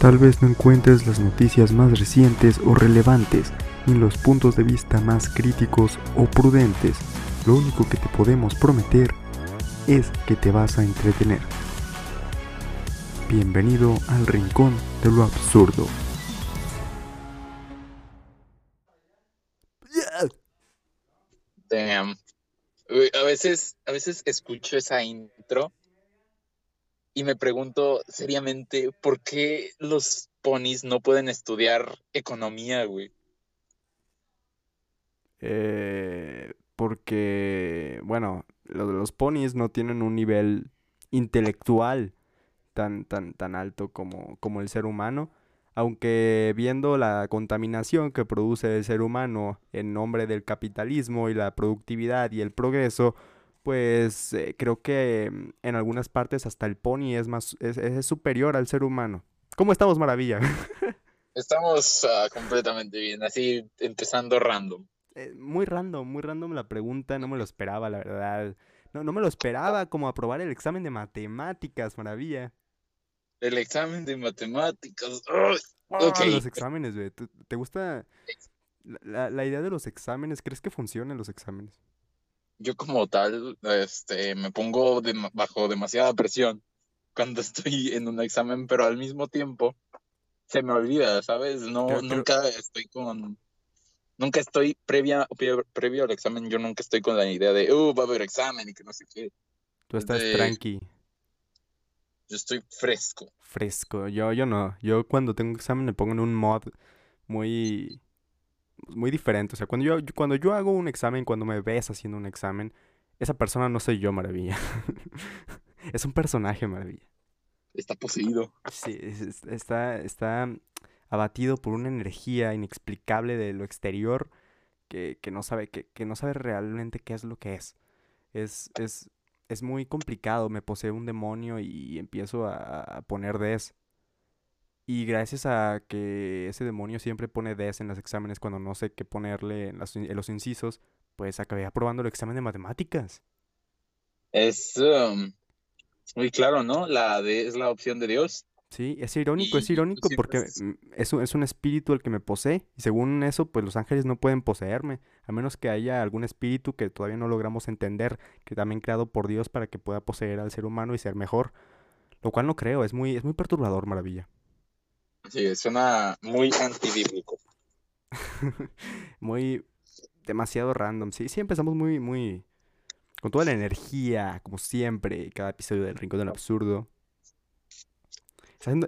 Tal vez no encuentres las noticias más recientes o relevantes, ni los puntos de vista más críticos o prudentes. Lo único que te podemos prometer es que te vas a entretener. Bienvenido al rincón de lo absurdo. Damn. A veces, a veces escucho esa intro y me pregunto seriamente por qué los ponis no pueden estudiar economía, güey. Eh, porque, bueno, los ponis no tienen un nivel intelectual tan, tan, tan alto como, como el ser humano. Aunque viendo la contaminación que produce el ser humano en nombre del capitalismo y la productividad y el progreso, pues eh, creo que mm, en algunas partes hasta el pony es más es, superior al ser humano. ¿Cómo estamos, Maravilla? Estamos ah, completamente bien, así empezando random. Eh, muy random, muy random la pregunta, no me lo esperaba, la verdad. No, no me lo esperaba como aprobar el examen de matemáticas, Maravilla. El examen de matemáticas. Los exámenes, güey. ¿Te, gusta la, la idea de los exámenes? ¿Crees que funcionan los exámenes? Yo como tal, este, me pongo bajo demasiada presión cuando estoy en un examen, pero al mismo tiempo se me olvida, ¿sabes? No, nunca estoy con, nunca estoy previa, previo, al examen, yo nunca estoy con la idea de, uh, va a haber examen y que no sé qué. Tú estás tranqui. Yo estoy fresco. Fresco, yo, yo no. Yo cuando tengo examen me pongo en un mod muy muy diferente. O sea, cuando yo, cuando yo hago un examen, cuando me ves haciendo un examen, esa persona no soy yo, maravilla. es un personaje, maravilla. Está poseído. Sí, está, está abatido por una energía inexplicable de lo exterior que, no sabe, que, no sabe realmente qué es lo que es. Es, es, es muy complicado. Me posee un demonio y empiezo a, a poner des. Y gracias a que ese demonio siempre pone Ds en los exámenes cuando no sé qué ponerle en, los incisos, pues acabé aprobando el examen de matemáticas. Es um, muy claro, ¿no? La D es la opción de Dios. Sí, es irónico, es irónico porque es un, es un espíritu el que me posee. Y según eso, pues los ángeles no pueden poseerme, a menos que haya algún espíritu que todavía no logramos entender, que también creado por Dios para que pueda poseer al ser humano y ser mejor. Lo cual no creo, es muy, es muy perturbador, maravilla. Sí, suena muy antibíblico. muy demasiado random. Sí, sí empezamos muy, muy. con toda la energía, como siempre, cada episodio del Rincón del Absurdo.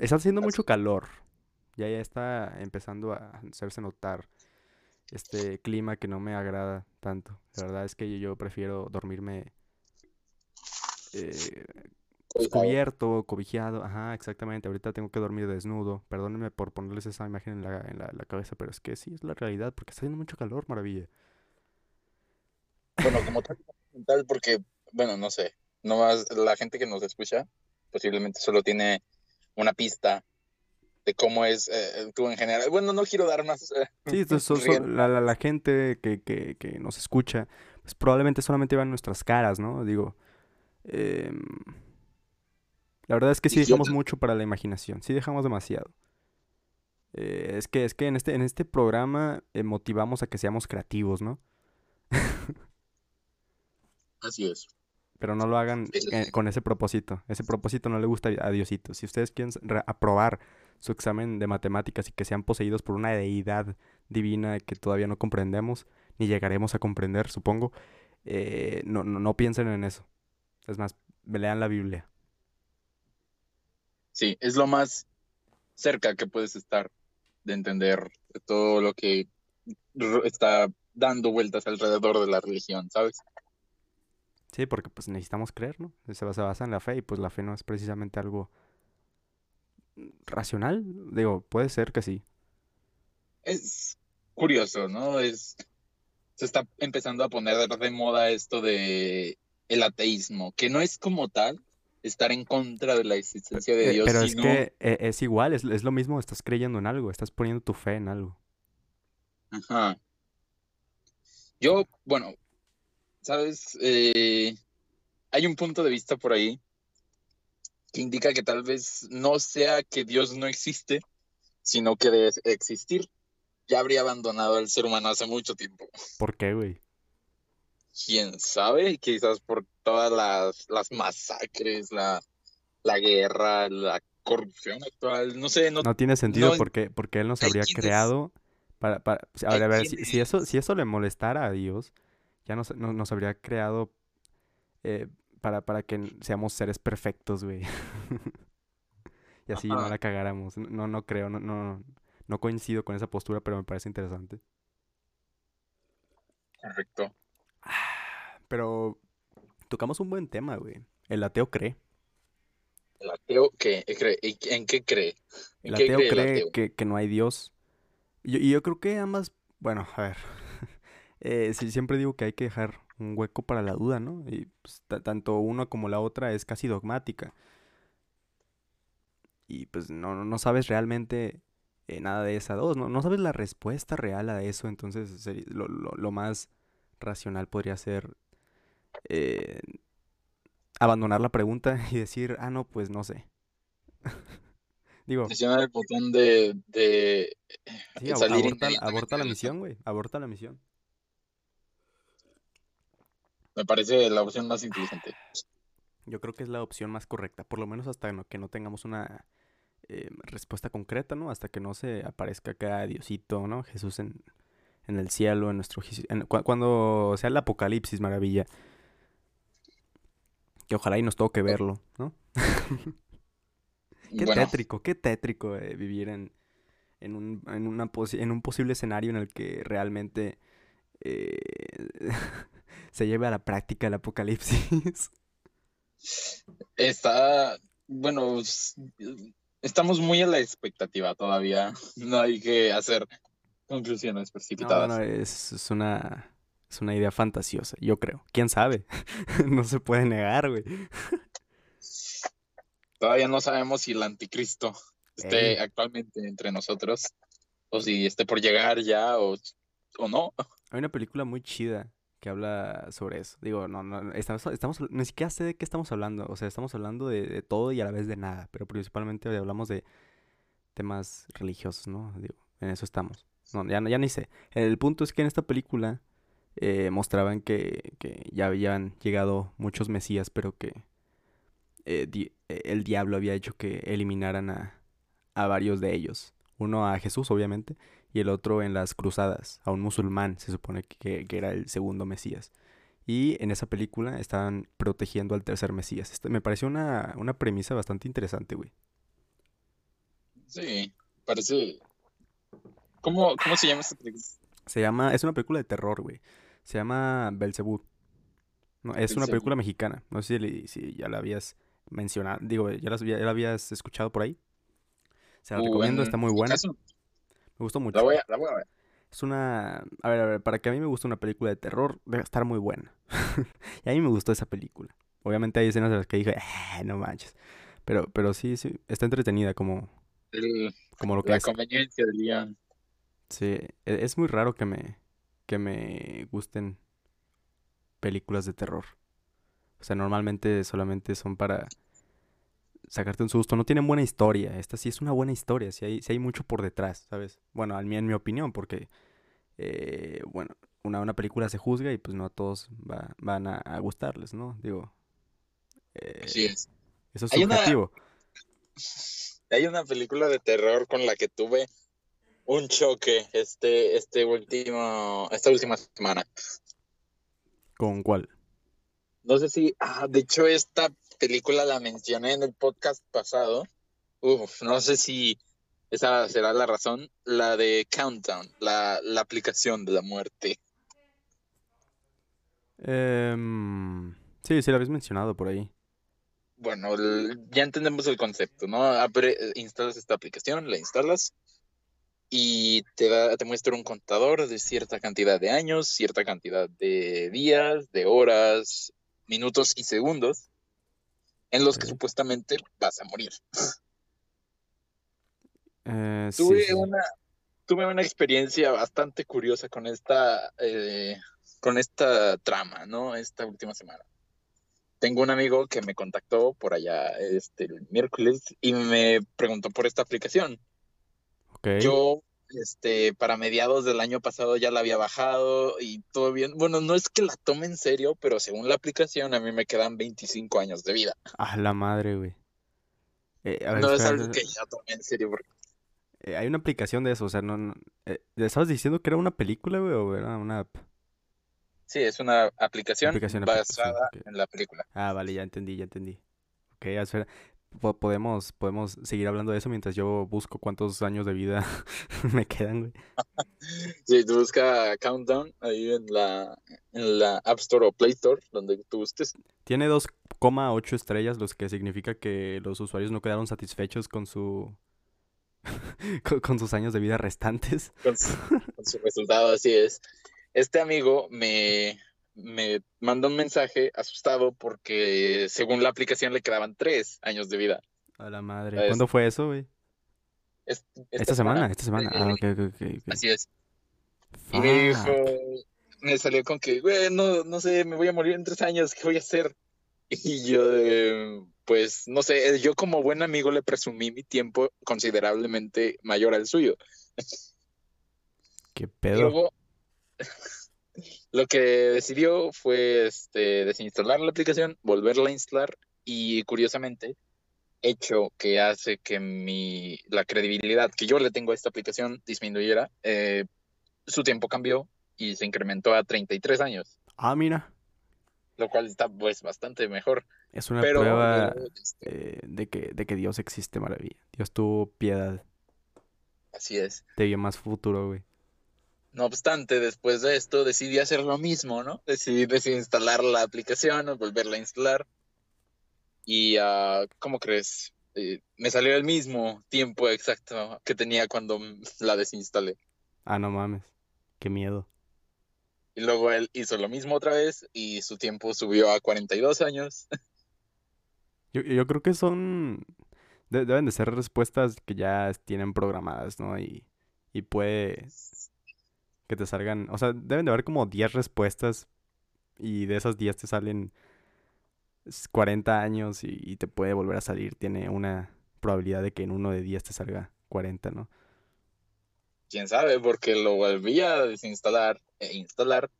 Está haciendo, mucho calor. Ya ya está empezando a hacerse notar este clima que no me agrada tanto. La verdad es que yo prefiero dormirme eh, cubierto, cobijeado, ajá, exactamente. Ahorita tengo que dormir desnudo. Perdónenme por ponerles esa imagen en la, en la, cabeza, pero es que sí, es la realidad, porque está haciendo mucho calor, maravilla. Bueno, como tal, porque, bueno, no sé, no más la gente que nos escucha posiblemente solo tiene una pista de cómo es eh, tú en general. Bueno, no quiero dar más. Eh, sí, la, la, la, gente que, que, que, nos escucha, pues probablemente solamente vean nuestras caras, ¿no? Digo, eh, la verdad es que sí dejamos mucho para la imaginación, sí dejamos demasiado. Eh, es que, es que en este, en este programa eh, motivamos a que seamos creativos, ¿no? Así es. Pero no lo hagan eh, con ese propósito. Ese propósito no le gusta a Diosito. Si ustedes quieren aprobar su examen de matemáticas y que sean poseídos por una deidad divina que todavía no comprendemos, ni llegaremos a comprender, supongo, no, no, no piensen en eso. Es más, lean la Biblia. Sí, es lo más cerca que puedes estar de entender todo lo que está dando vueltas alrededor de la religión, ¿sabes? Sí, porque pues necesitamos creer, ¿no? Se basa en la fe y pues la fe no es precisamente algo racional. Digo, puede ser que sí. Es curioso, ¿no? Es se está empezando a poner de moda esto de el ateísmo, que no es como tal estar en contra de la existencia de Dios. Pero es que eh, es igual, es, lo mismo, estás creyendo en algo, estás poniendo tu fe en algo. Ajá. Yo, bueno, sabes, eh, hay un punto de vista por ahí que indica que tal vez no sea que Dios no existe, sino que de existir ya habría abandonado al ser humano hace mucho tiempo. ¿Por qué, güey? Quién sabe, quizás por todas las, las masacres, la, la guerra, la corrupción actual, no sé. No, no tiene sentido porque, porque él nos habría creado para... para a ver, a ver si, eso, si eso le molestara a Dios, ya nos, nos habría creado eh, para, para que seamos seres perfectos, güey. y así no la cagáramos. No, no creo, no, no, no coincido con esa postura, pero me parece interesante. Correcto. Pero tocamos un buen tema, güey. El ateo cree. ¿El ateo qué? cree? ¿En qué cree? el ateo cree, Que, no hay Dios. Y yo, creo que ambas, bueno, a ver. eh, siempre digo que hay que dejar un hueco para la duda, ¿no? Y pues, tanto una como la otra es casi dogmática. Y pues no, no sabes realmente eh, nada de esa dos, ¿no? no sabes la respuesta real a eso, entonces lo, lo, más racional podría ser eh, abandonar la pregunta y decir, ah, no, pues no sé. Digo. Presionar el botón de. de aborta la misión, güey. Aborta la misión. Me parece la opción más inteligente. Yo creo que es la opción más correcta, por lo menos hasta que no tengamos una eh, respuesta concreta, ¿no? Hasta que no se aparezca acá Diosito, ¿no? Jesús en, el cielo, en nuestro... cuando sea el apocalipsis, maravilla. Que ojalá y nos toque verlo, ¿no? qué tétrico, qué tétrico eh, vivir en, en, un, en, una en un posible escenario en el que realmente... Eh, se lleve a la práctica el apocalipsis. Está, bueno, estamos muy a la expectativa todavía. No hay que hacer conclusiones precipitadas. No, no, es, es, una, es una idea fantasiosa, yo creo. ¿Quién sabe? no se puede negar, güey. Todavía no sabemos si el anticristo esté actualmente entre nosotros o si esté por llegar ya o, o no. Hay una película muy chida que habla sobre eso. Digo, no, no, estamos, estamos, ni siquiera sé de qué estamos hablando. O sea, estamos hablando de, todo y a la vez de nada. Pero principalmente hablamos de temas religiosos, ¿no? Digo, en eso estamos. No, ya, ya ni sé. El punto es que en esta película eh, mostraban que, que, ya habían llegado muchos mesías, pero que eh, el diablo había hecho que eliminaran a, a varios de ellos. Uno a Jesús, obviamente, y el otro en las cruzadas, a un musulmán, se supone que, era el segundo Mesías. Y en esa película estaban protegiendo al tercer Mesías. Esto me pareció una, una premisa bastante interesante, güey. Sí, parece... ¿Cómo, ¿Cómo se llama esta película? Se llama... Es una película de terror, güey. Se llama Belzebú. No, es una película mexicana. No sé si, si, ya la habías mencionado. Digo, ¿ya la, ya la habías escuchado por ahí? Se la uh, recomiendo, está muy buena. Me gustó mucho. La voy, a, ver. Es una... A ver, a ver, para que a mí me guste una película de terror, debe estar muy buena. y a mí me gustó esa película. Obviamente hay escenas en las que dije, eh, no manches. Pero, pero sí, sí, está entretenida como, como lo que la conveniencia del día. Sí, e, es muy raro que me, que me gusten películas de terror. O sea, normalmente solamente son para sacarte un susto. No tienen buena historia. Esta sí es una buena historia. Sí hay, hay mucho por detrás, ¿sabes? Bueno, al mí en mi opinión, porque, eh, bueno, una, una película se juzga y pues no a todos van a, gustarles, ¿no? Digo. Eh, es. Eso es subjetivo. Hay una película de terror con la que tuve un choque este, este último, esta última semana. ¿Con cuál? No sé si, ah, de hecho esta película la mencioné en el podcast pasado. Uf, no sé si esa será la razón. La de Countdown, la, aplicación de la muerte. Em, sí, sí, la habéis mencionado por ahí. Bueno, ya entendemos el concepto, ¿no? instalas esta aplicación, la instalas y te, da, te muestra un contador de cierta cantidad de años, cierta cantidad de días, de horas, minutos y segundos en los que supuestamente vas a morir. Eh, tuve, Una, tuve una experiencia bastante curiosa con esta, eh, con esta trama, ¿no? Esta última semana. tengo un amigo que me contactó por allá este, el miércoles y me preguntó por esta aplicación. Yo, este, para mediados del año pasado ya la había bajado y todo bien. Bueno, no es que la tome en serio, pero según la aplicación a mí me quedan 25 años de vida. Ah, la madre, güey. Eh, a ver, No es algo que ya tome en serio. porque- eh, hay una aplicación de eso, o sea, no, no eh, ¿le ¿estabas diciendo que era una película, güey, o era una app? Sí, es una aplicación, Aplicación, aplicación, basada en la película. Ah, vale, ya entendí, ya entendí. Ok. Po- Podemos, podemos seguir hablando de eso mientras yo busco cuántos años de vida me quedan, güey. Sí, tú busca Countdown ahí en la, en la App Store o Play Store, donde tú gustes. Tiene 2,8 estrellas, lo que significa que los usuarios no quedaron satisfechos con su con, con sus años de vida restantes. con su, con su resultado, así es. Este amigo me, me mandó un mensaje asustado porque según la aplicación le quedaban tres años de vida. A la madre. ¿Cuándo fue eso, güey? Es- Esta semana, esta semana. Eh, Ah, ok, ok, ok. Así es. Y me dijo, me salió con que, güey, no, no sé, me voy a morir en tres años, ¿qué voy a hacer? Y yo, eh, pues, no sé, yo como buen amigo le presumí mi tiempo considerablemente mayor al suyo. ¿Qué Y pedo? luego, lo que decidió fue este, desinstalar la aplicación, volverla a instalar y curiosamente, hecho que hace que mi, la credibilidad que yo le tengo a esta aplicación disminuyera, eh, su tiempo cambió y se incrementó a 33 años, Ah, mira. lo cual está pues bastante mejor. Es una Pero prueba eh, este, de que, de que Dios existe, maravilla. Dios tuvo piedad. así es. Te vio más futuro, güey. No obstante, después de esto decidí hacer lo mismo, ¿no? Decidí desinstalar la aplicación, volverla a instalar. Y, ah, ¿cómo crees? Eh, me salió el mismo tiempo exacto que tenía cuando la desinstalé. Ah, no mames. Qué miedo. Y luego él hizo lo mismo otra vez y su tiempo subió a 42 años. Yo, yo creo que son... de- deben de ser respuestas que ya tienen programadas, ¿no? Y, y puede que te salgan... O sea, deben de haber como 10 respuestas y de esas 10 te salen s- 40 años y, y te puede volver a salir. Tiene una probabilidad de que en uno de 10 te salga 40, ¿no? Quién sabe, porque lo volví a desinstalar e instalar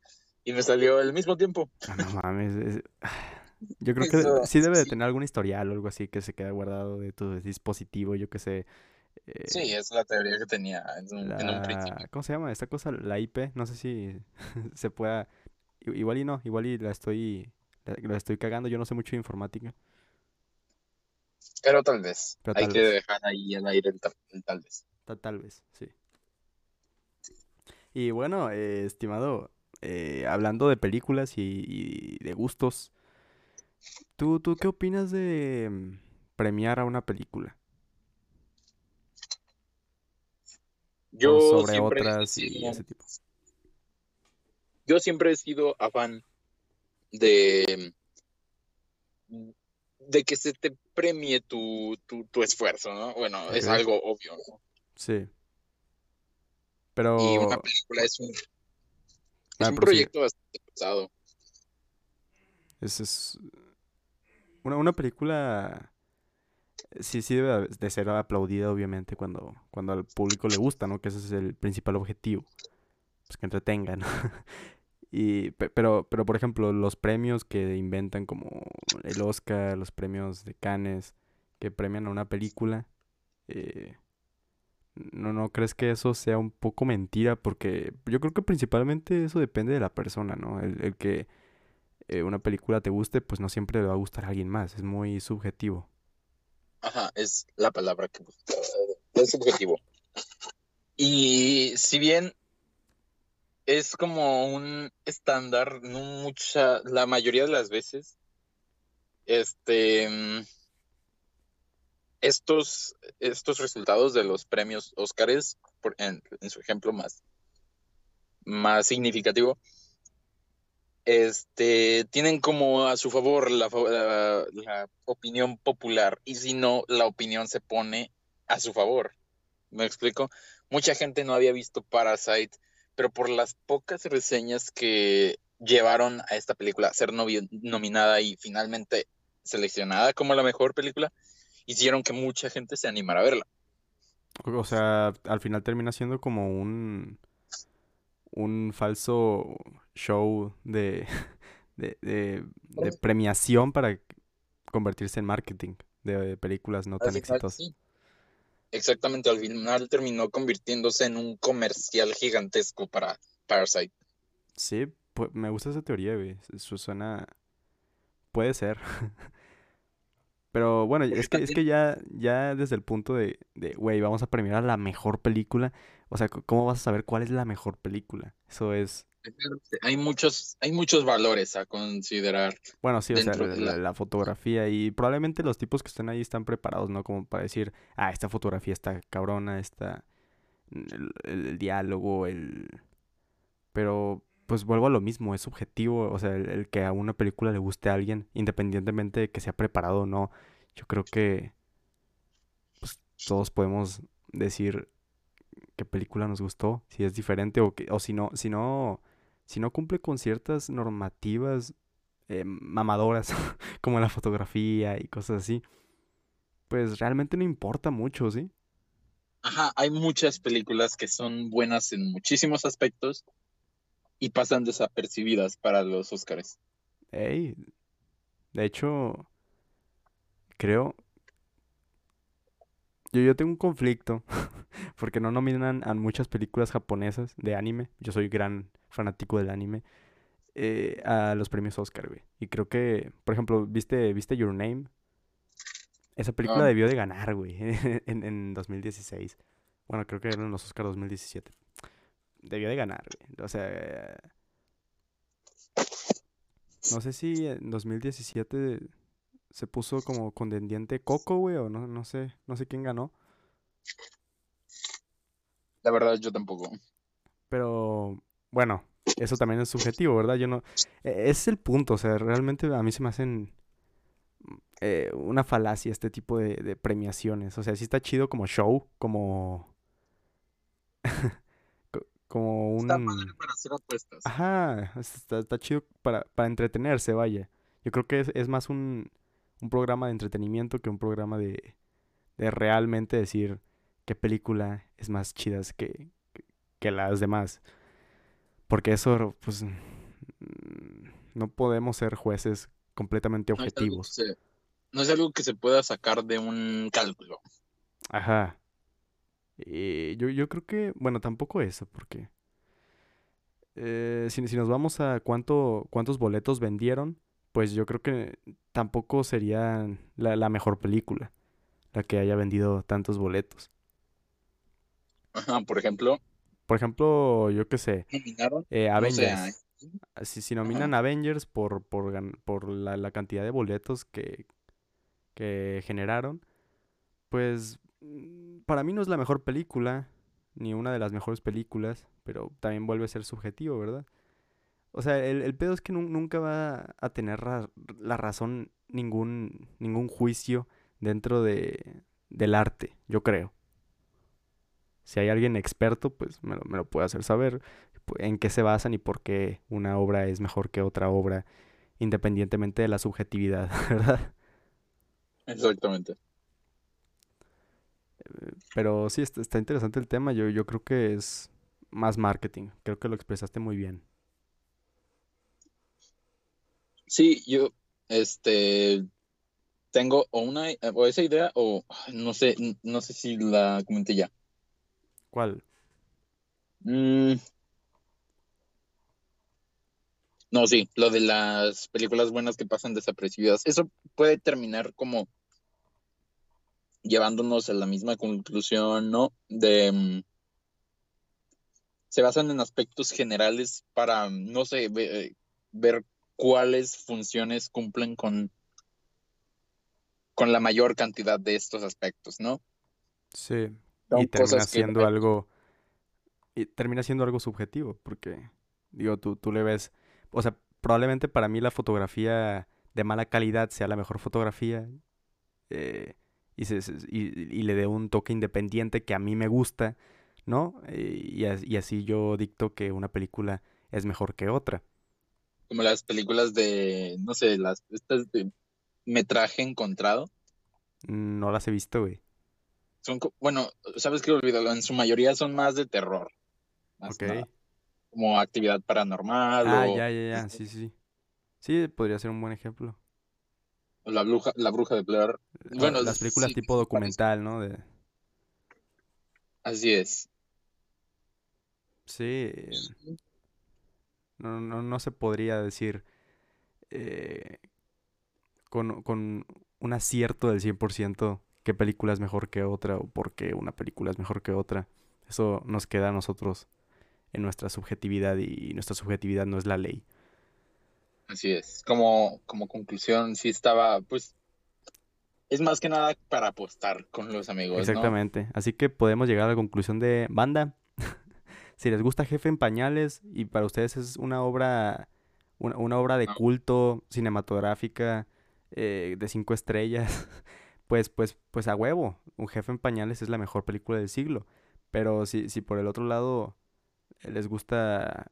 y me salió al mismo tiempo. Ah, no mames. es- Yo creo que Eso, sí debe de tener algún historial o algo así que se queda guardado de tu dispositivo, yo que sé. Eh, Sí, es la teoría que tenía en un, en un principio. ¿Cómo se llama esta cosa? La IP. No sé si se pueda... Igual y no, igual y la estoy... La, la estoy cagando, yo no sé mucho de informática. Pero tal vez. Pero Hay tal que vez. dejar ahí el aire el tal, el tal vez. Ta- Tal, vez, sí. Y bueno, eh, estimado, eh, hablando de películas y, y de gustos, ¿tú, ¿tú qué opinas de mm, premiar a una película? Yo sobre otras y ese tipo. yo siempre he sido afán de, de que se te premie tu, tu, tu esfuerzo, ¿no? Bueno, es algo obvio, ¿no? Sí. Pero... Y una película es un, es Ah, un proyecto bastante pesado. Es, es una, una película sí, sí debe de ser aplaudida, obviamente, cuando, cuando al público le gusta, ¿no? Que ese es el principal objetivo. Pues que entretengan. Y, pe- pero, pero, por ejemplo, los premios que inventan como el Oscar, los premios de Cannes, que premian a una película, eh, ¿no, ¿no crees que eso sea un poco mentira? Porque yo creo que principalmente eso depende de la persona, ¿no? El, el que eh, una película te guste, pues no siempre le va a gustar a alguien más, es muy subjetivo. Ajá, es la palabra que busco. Es subjetivo. Y si bien es como un estándar, no mucha, la mayoría de las veces, este, mm, estos, estos resultados de los premios Óscares, en, en su ejemplo más, más significativo, este, tienen como a su favor la, la opinión popular y si no, la opinión se pone a su favor. ¿Me explico? Mucha gente no había visto Parasite, pero por las pocas reseñas que llevaron a esta película a ser nominada y finalmente seleccionada como la mejor película, hicieron que mucha gente se animara a verla. O sea, al final termina siendo como un un falso show de, de, premiación para convertirse en marketing de, películas no tan exitosas. Exactamente, al final terminó convirtiéndose en un comercial gigantesco para Parasite. Sí, pues me gusta esa teoría, güey. Eso suena. Puede ser. Pero bueno, es que, es que ya, ya desde el punto de, de, güey, vamos a premiar a la mejor película. O sea, ¿cómo vas a saber cuál es la mejor película? Eso es... Hay muchos, hay muchos valores a considerar. Bueno, sí, o sea, la, fotografía y probablemente los tipos que están ahí están preparados, ¿no? Como para decir, ah, esta fotografía está cabrona, está... el diálogo, el... Pero pues vuelvo a lo mismo, es subjetivo, o sea, el, que a una película le guste a alguien, independientemente de que sea preparado o no, yo creo que pues, todos podemos decir qué película nos gustó, si es diferente o, que, o si no, si no, si no cumple con ciertas normativas eh, mamadoras, como la fotografía y cosas así, pues realmente no importa mucho, ¿sí? Ajá, hay muchas películas que son buenas en muchísimos aspectos, y pasan desapercibidas para los Oscars. Ey, de hecho, creo... Yo, yo tengo un conflicto porque no nominan a muchas películas japonesas de anime. Yo soy gran fanático del anime. Eh, a los premios Oscar, güey. Y creo que, por ejemplo, ¿viste, ¿viste Your Name? Esa película debió de ganar, güey, en, en 2016. Bueno, creo que eran los Oscar 2017 debió de ganar, güey. O sea, no sé si en 2017 se puso como contendiente Coco, güey, o no, no sé, no sé quién ganó. La verdad, yo tampoco. Pero, bueno, eso también es subjetivo, ¿verdad? Yo no... E, es el punto, o sea, realmente a mí se me hacen eh, una falacia este tipo de, de premiaciones. O sea, sí está chido como show, como... como un... Está padre para hacer apuestas. Ajá, está, chido para, para, entretenerse, vaya. Yo creo que es, es más un, un, programa de entretenimiento que un programa de, de realmente decir qué película es más chida que, que las demás. Porque eso, pues, mm, no podemos ser jueces completamente objetivos. no es algo que se pueda sacar de un cálculo. Ajá. Eh, yo, yo creo que, bueno, tampoco eso, porque eh, si, si, nos vamos a cuánto, cuántos boletos vendieron, pues yo creo que tampoco sería la, la mejor película la que haya vendido tantos boletos. Ajá, por ejemplo. Por ejemplo, yo qué sé. Eh, Avengers. Ah, si, si nominan Avengers por, por, por la, la, cantidad de boletos que, que generaron, pues Mm, para mí no es la mejor película, ni una de las mejores películas, pero también vuelve a ser subjetivo, ¿verdad? O sea, el, pedo es que nunca va a tener la razón ningún, ningún juicio dentro de, del arte, yo creo. Si hay alguien experto, pues me lo, me lo puede hacer saber en qué se basan y por qué una obra es mejor que otra obra, independientemente de la subjetividad, ¿verdad? Exactamente. Pero sí, está, interesante el tema. Yo, yo creo que es más marketing. Creo que lo expresaste muy bien. Sí, yo, este, tengo o una, o esa idea, o no sé, no sé si la comenté ya. ¿Cuál? Mm. No, sí, lo de las películas buenas que pasan desapercibidas. Eso puede terminar como llevándonos a la misma conclusión, ¿no? De... Mm, se basan en aspectos generales para, no sé, ver cuáles funciones cumplen con, con la mayor cantidad de estos aspectos, ¿no? Sí. y termina siendo algo. Y termina siendo algo subjetivo, porque, digo, tú, tú le ves. O sea, probablemente para mí la fotografía de mala calidad sea la mejor fotografía. Eh, y, se, y, le dé un toque independiente que a mí me gusta, ¿no? Y, y, así yo dicto que una película es mejor que otra. Como las películas de, no sé, las estas de metraje encontrado. No las he visto, güey. Son, bueno, ¿sabes qué olvidado? En su mayoría son más de terror. ok. como actividad paranormal. Ah, ya, ya, ya, sí, sí. Sí, podría ser un buen ejemplo. La bruja, la bruja de Blair. Bueno, las películas tipo documental, ¿no? De... Así es. Sí. No, no, no se podría decir eh, con, con un acierto del 100% qué película es mejor que otra o por qué una película es mejor que otra. Eso nos queda a nosotros en nuestra subjetividad y nuestra subjetividad no es la ley. Así es. Como, como conclusión, sí estaba, pues, es más que nada para apostar con los amigos. Exactamente. Así que podemos llegar a la conclusión de banda. Si les gusta Jefe en Pañales y para ustedes es una obra, una, obra de culto cinematográfica eh, de cinco estrellas, pues, pues, pues a huevo. Un Jefe en Pañales es la mejor película del siglo. Pero si, si por el otro lado les gusta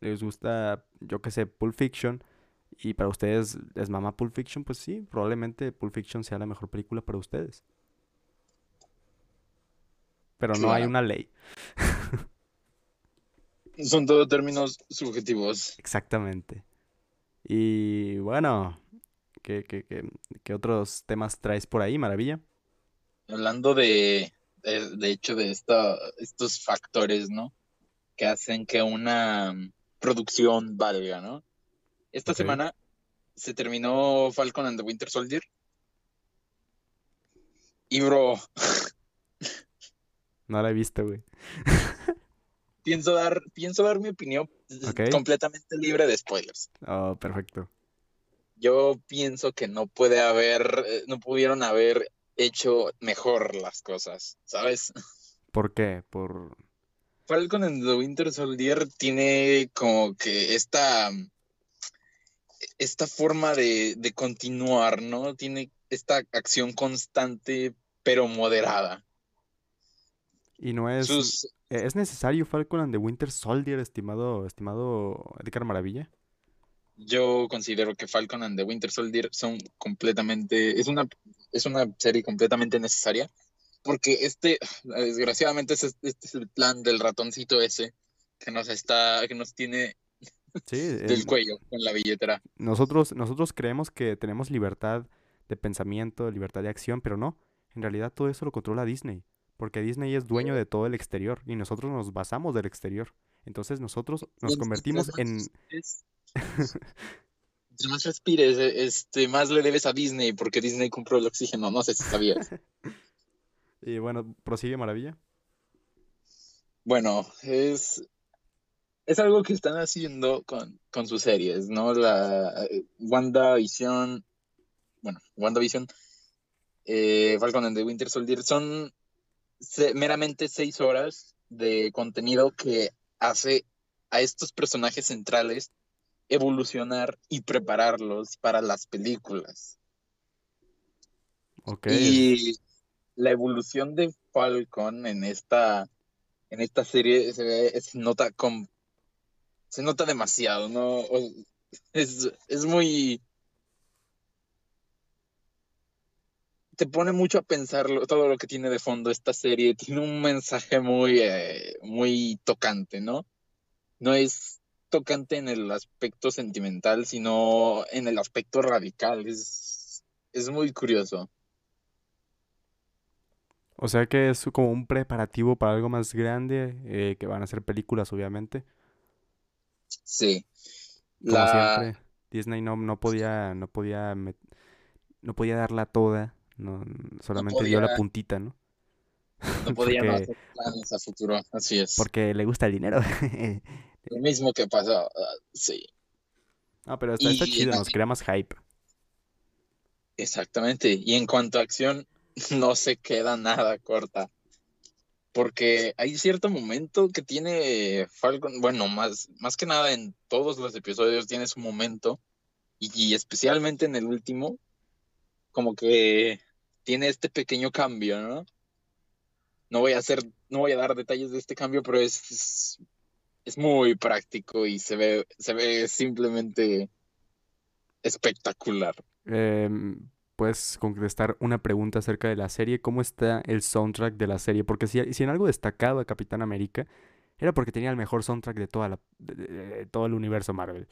les gusta, yo que sé, Pulp Fiction, y para ustedes es mamá Pulp Fiction, pues sí, probablemente Pulp Fiction sea la mejor película para ustedes. Pero no hay una ley. Son todos términos subjetivos. Exactamente. Y bueno, ¿qué, qué, otros temas traes por ahí, Maravilla? Hablando de, de, hecho, de esta, estos factores, ¿no? Que hacen que una producción valga, ¿no? Esta semana se terminó Falcon and the Winter Soldier. Y bro. no la he visto, güey. pienso dar, pienso dar mi opinión completamente libre de spoilers. Oh, perfecto. Yo pienso que no puede haber, eh, no pudieron haber hecho mejor las cosas, ¿sabes? ¿Por qué? Por Falcon and the Winter Soldier tiene como que esta, esta forma de, continuar, ¿no? Tiene esta acción constante pero moderada. Y no es... ¿Es necesario Falcon and the Winter Soldier, estimado, estimado Edgar Maravilla? Yo considero que Falcon and the Winter Soldier son completamente... Es una, es una serie completamente necesaria porque este, desgraciadamente, este, es el plan del ratoncito ese que nos está, que nos tiene del cuello con la billetera. Nosotros, nosotros creemos que tenemos libertad de pensamiento, libertad de acción, pero no. En realidad todo eso lo controla Disney, porque Disney es dueño de todo el exterior y nosotros nos basamos del exterior. Entonces nosotros nos convertimos en... Entre más respires, este, más le debes a Disney, porque Disney compró el oxígeno, no sé si sabías. Y bueno, prosigue Maravilla. Bueno, es, es algo que están haciendo con, sus series, ¿no? La eh, WandaVision, bueno, WandaVision, eh, Falcon and the Winter Soldier son meramente seis horas de contenido que hace a estos personajes centrales evolucionar y prepararlos para las películas. Ok. Y la evolución de Falcon en esta, en esta serie se, nota con, se nota demasiado, ¿no? Es, muy... Te pone mucho a pensar todo lo que tiene de fondo esta serie. Tiene un mensaje muy, eh, muy tocante, ¿no? No es tocante en el aspecto sentimental, sino en el aspecto radical. Es, es muy curioso. O sea que es como un preparativo para algo más grande, eh, que van a ser películas, obviamente. Sí. Como siempre, Disney no, no podía, no podía, no podía darla toda, no, solamente dio la puntita, ¿no? No podía no hacer planes a futuro, así es. Porque le gusta el dinero. Lo mismo que pasó, ah, sí. No, pero está, está chido, nos crea más hype. Exactamente. Y en cuanto a acción, no se queda nada corta. Porque hay cierto momento que tiene Falcon, bueno, más, más que nada en todos los episodios tiene su momento, y, especialmente en el último, como que tiene este pequeño cambio, ¿no? No voy a hacer, no voy a dar detalles de este cambio, pero es, es muy práctico y se ve, se ve simplemente espectacular. Em, puedes contestar una pregunta acerca de la serie. ¿Cómo está el soundtrack de la serie? Porque si, si en algo destacado de Capitán América, era porque tenía el mejor soundtrack de, toda la, de, todo el universo Marvel.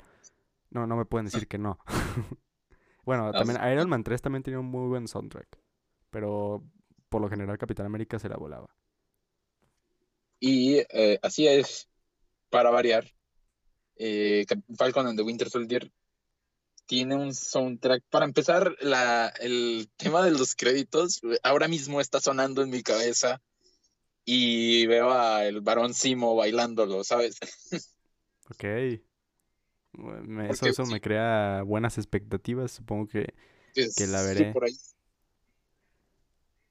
No, no me pueden decir que no. bueno, también Iron Man 3 también tenía un muy buen soundtrack. Pero por lo general Capitán América se la volaba. Y eh, así es, para variar, eh, Falcon and the Winter Soldier tiene un soundtrack. Para empezar, la, el tema de los créditos ahora mismo está sonando en mi cabeza y veo al varón Simo bailándolo, ¿sabes? Ok. eso, eso me crea buenas expectativas, supongo que, que la veré. por, ahí,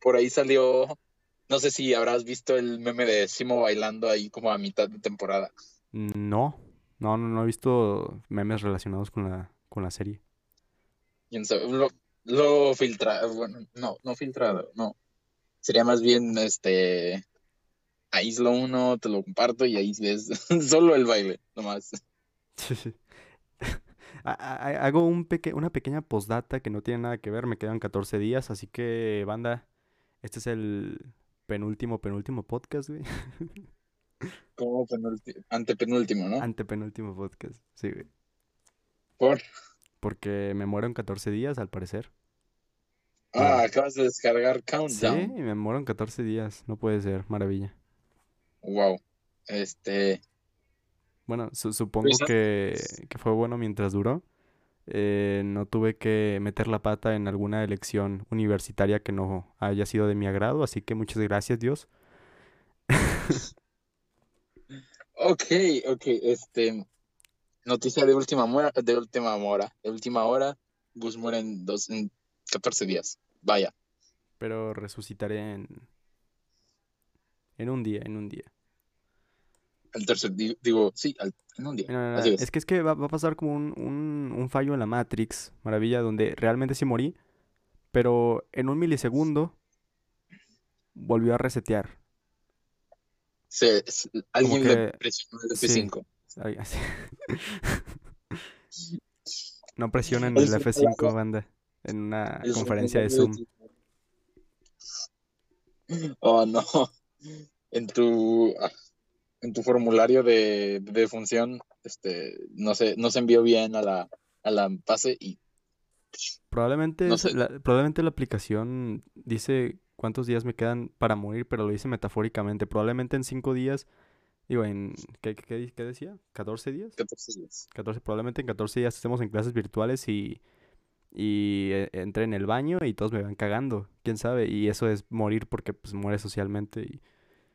por ahí salió, no sé si habrás visto el meme de Simo bailando ahí como a mitad de temporada. No, no, no, no he visto memes relacionados con la, con la serie. Lo, lo filtrado, bueno, no, no filtrado, no. Sería más bien este aíslo uno, te lo comparto y ahí ves solo el baile, nomás. Hago un peque una pequeña postdata que no tiene nada que ver, me quedan 14 días, así que banda, este es el penúltimo, penúltimo podcast, güey. ¿Cómo penúltimo? Antepenúltimo, ¿no? Antepenúltimo podcast, sí, güey. ¿Por? Porque me muero en 14 días, al parecer. Ah, acabas de descargar Countdown. Sí, me muero en 14 días. No puede ser, maravilla. Wow. Este. Bueno, supongo que, fue bueno mientras duró. Eh, no tuve que meter la pata en alguna elección universitaria que no haya sido de mi agrado, así que muchas gracias, Dios. ok, ok, este. Noticia de última hora, de última hora, de última hora, Gus muere en, dos, en 14 días. Vaya. Pero resucitaré en, en un día, en un día. El tercer, digo, sí, en un día. es. que es que va, a pasar como un, un, fallo en la Matrix, maravilla, donde realmente sí morí, pero en un milisegundo volvió a resetear. Se, alguien le presionó el F5. no presionen el F5, banda, en una conferencia de Zoom. Oh, no. En tu, ah, en tu formulario de, de función, este, no se, no se envió bien a la, a la base y... Probablemente, la, probablemente la aplicación dice cuántos días me quedan para morir, pero lo dice metafóricamente. Probablemente en cinco días Digo, en. ¿qué, qué, qué decía? ¿14 días? 14 días. 14, probablemente en 14 días estemos en clases virtuales y. Y eh, entré en el baño y todos me van cagando. ¿Quién sabe? Y eso es morir porque pues mueres socialmente y.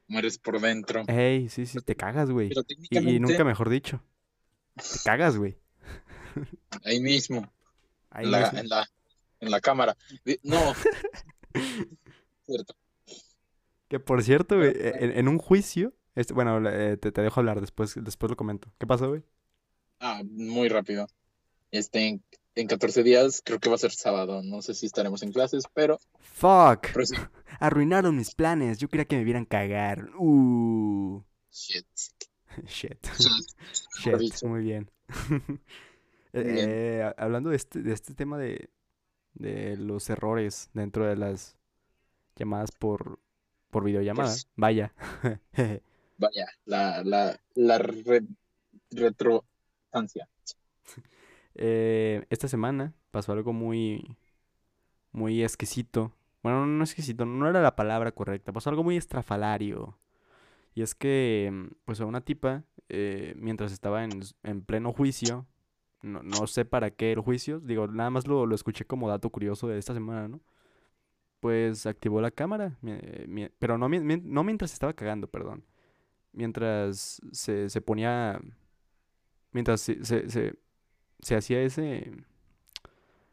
Mueres por dentro. Ey, sí, sí, te cagas, güey. Y, nunca mejor dicho. Te cagas, güey. Ahí mismo. Ahí en, la, En, la, en la cámara. No. cierto. Que por cierto, güey, en, en un juicio este, bueno, eh, te, dejo hablar, después, después lo comento. ¿Qué pasó, güey? Ah, muy rápido. Este, en, 14 días, creo que va a ser sábado. No sé si estaremos en clases, pero. ¡Fuck! Arruinaron mis planes. Yo quería que me vieran cagar. Uh. Shit. Shit. Shit. Muy bien. Eh, hablando de este, de este tema de, de los errores dentro de las llamadas por, por videollamada. Pues Vaya. vaya, la, la, la retrostancia. Eh, esta semana pasó algo muy, muy exquisito. Bueno, no exquisito, no era la palabra correcta. Pasó algo muy estrafalario. Y es que, pues a una tipa, eh, mientras estaba en, en pleno juicio, no, no, sé para qué el juicio, digo, nada más lo, lo, escuché como dato curioso de esta semana, ¿no? Pues activó la cámara, pero no, no mientras estaba cagando, perdón mientras se, se ponía, mientras se, se, hacía ese,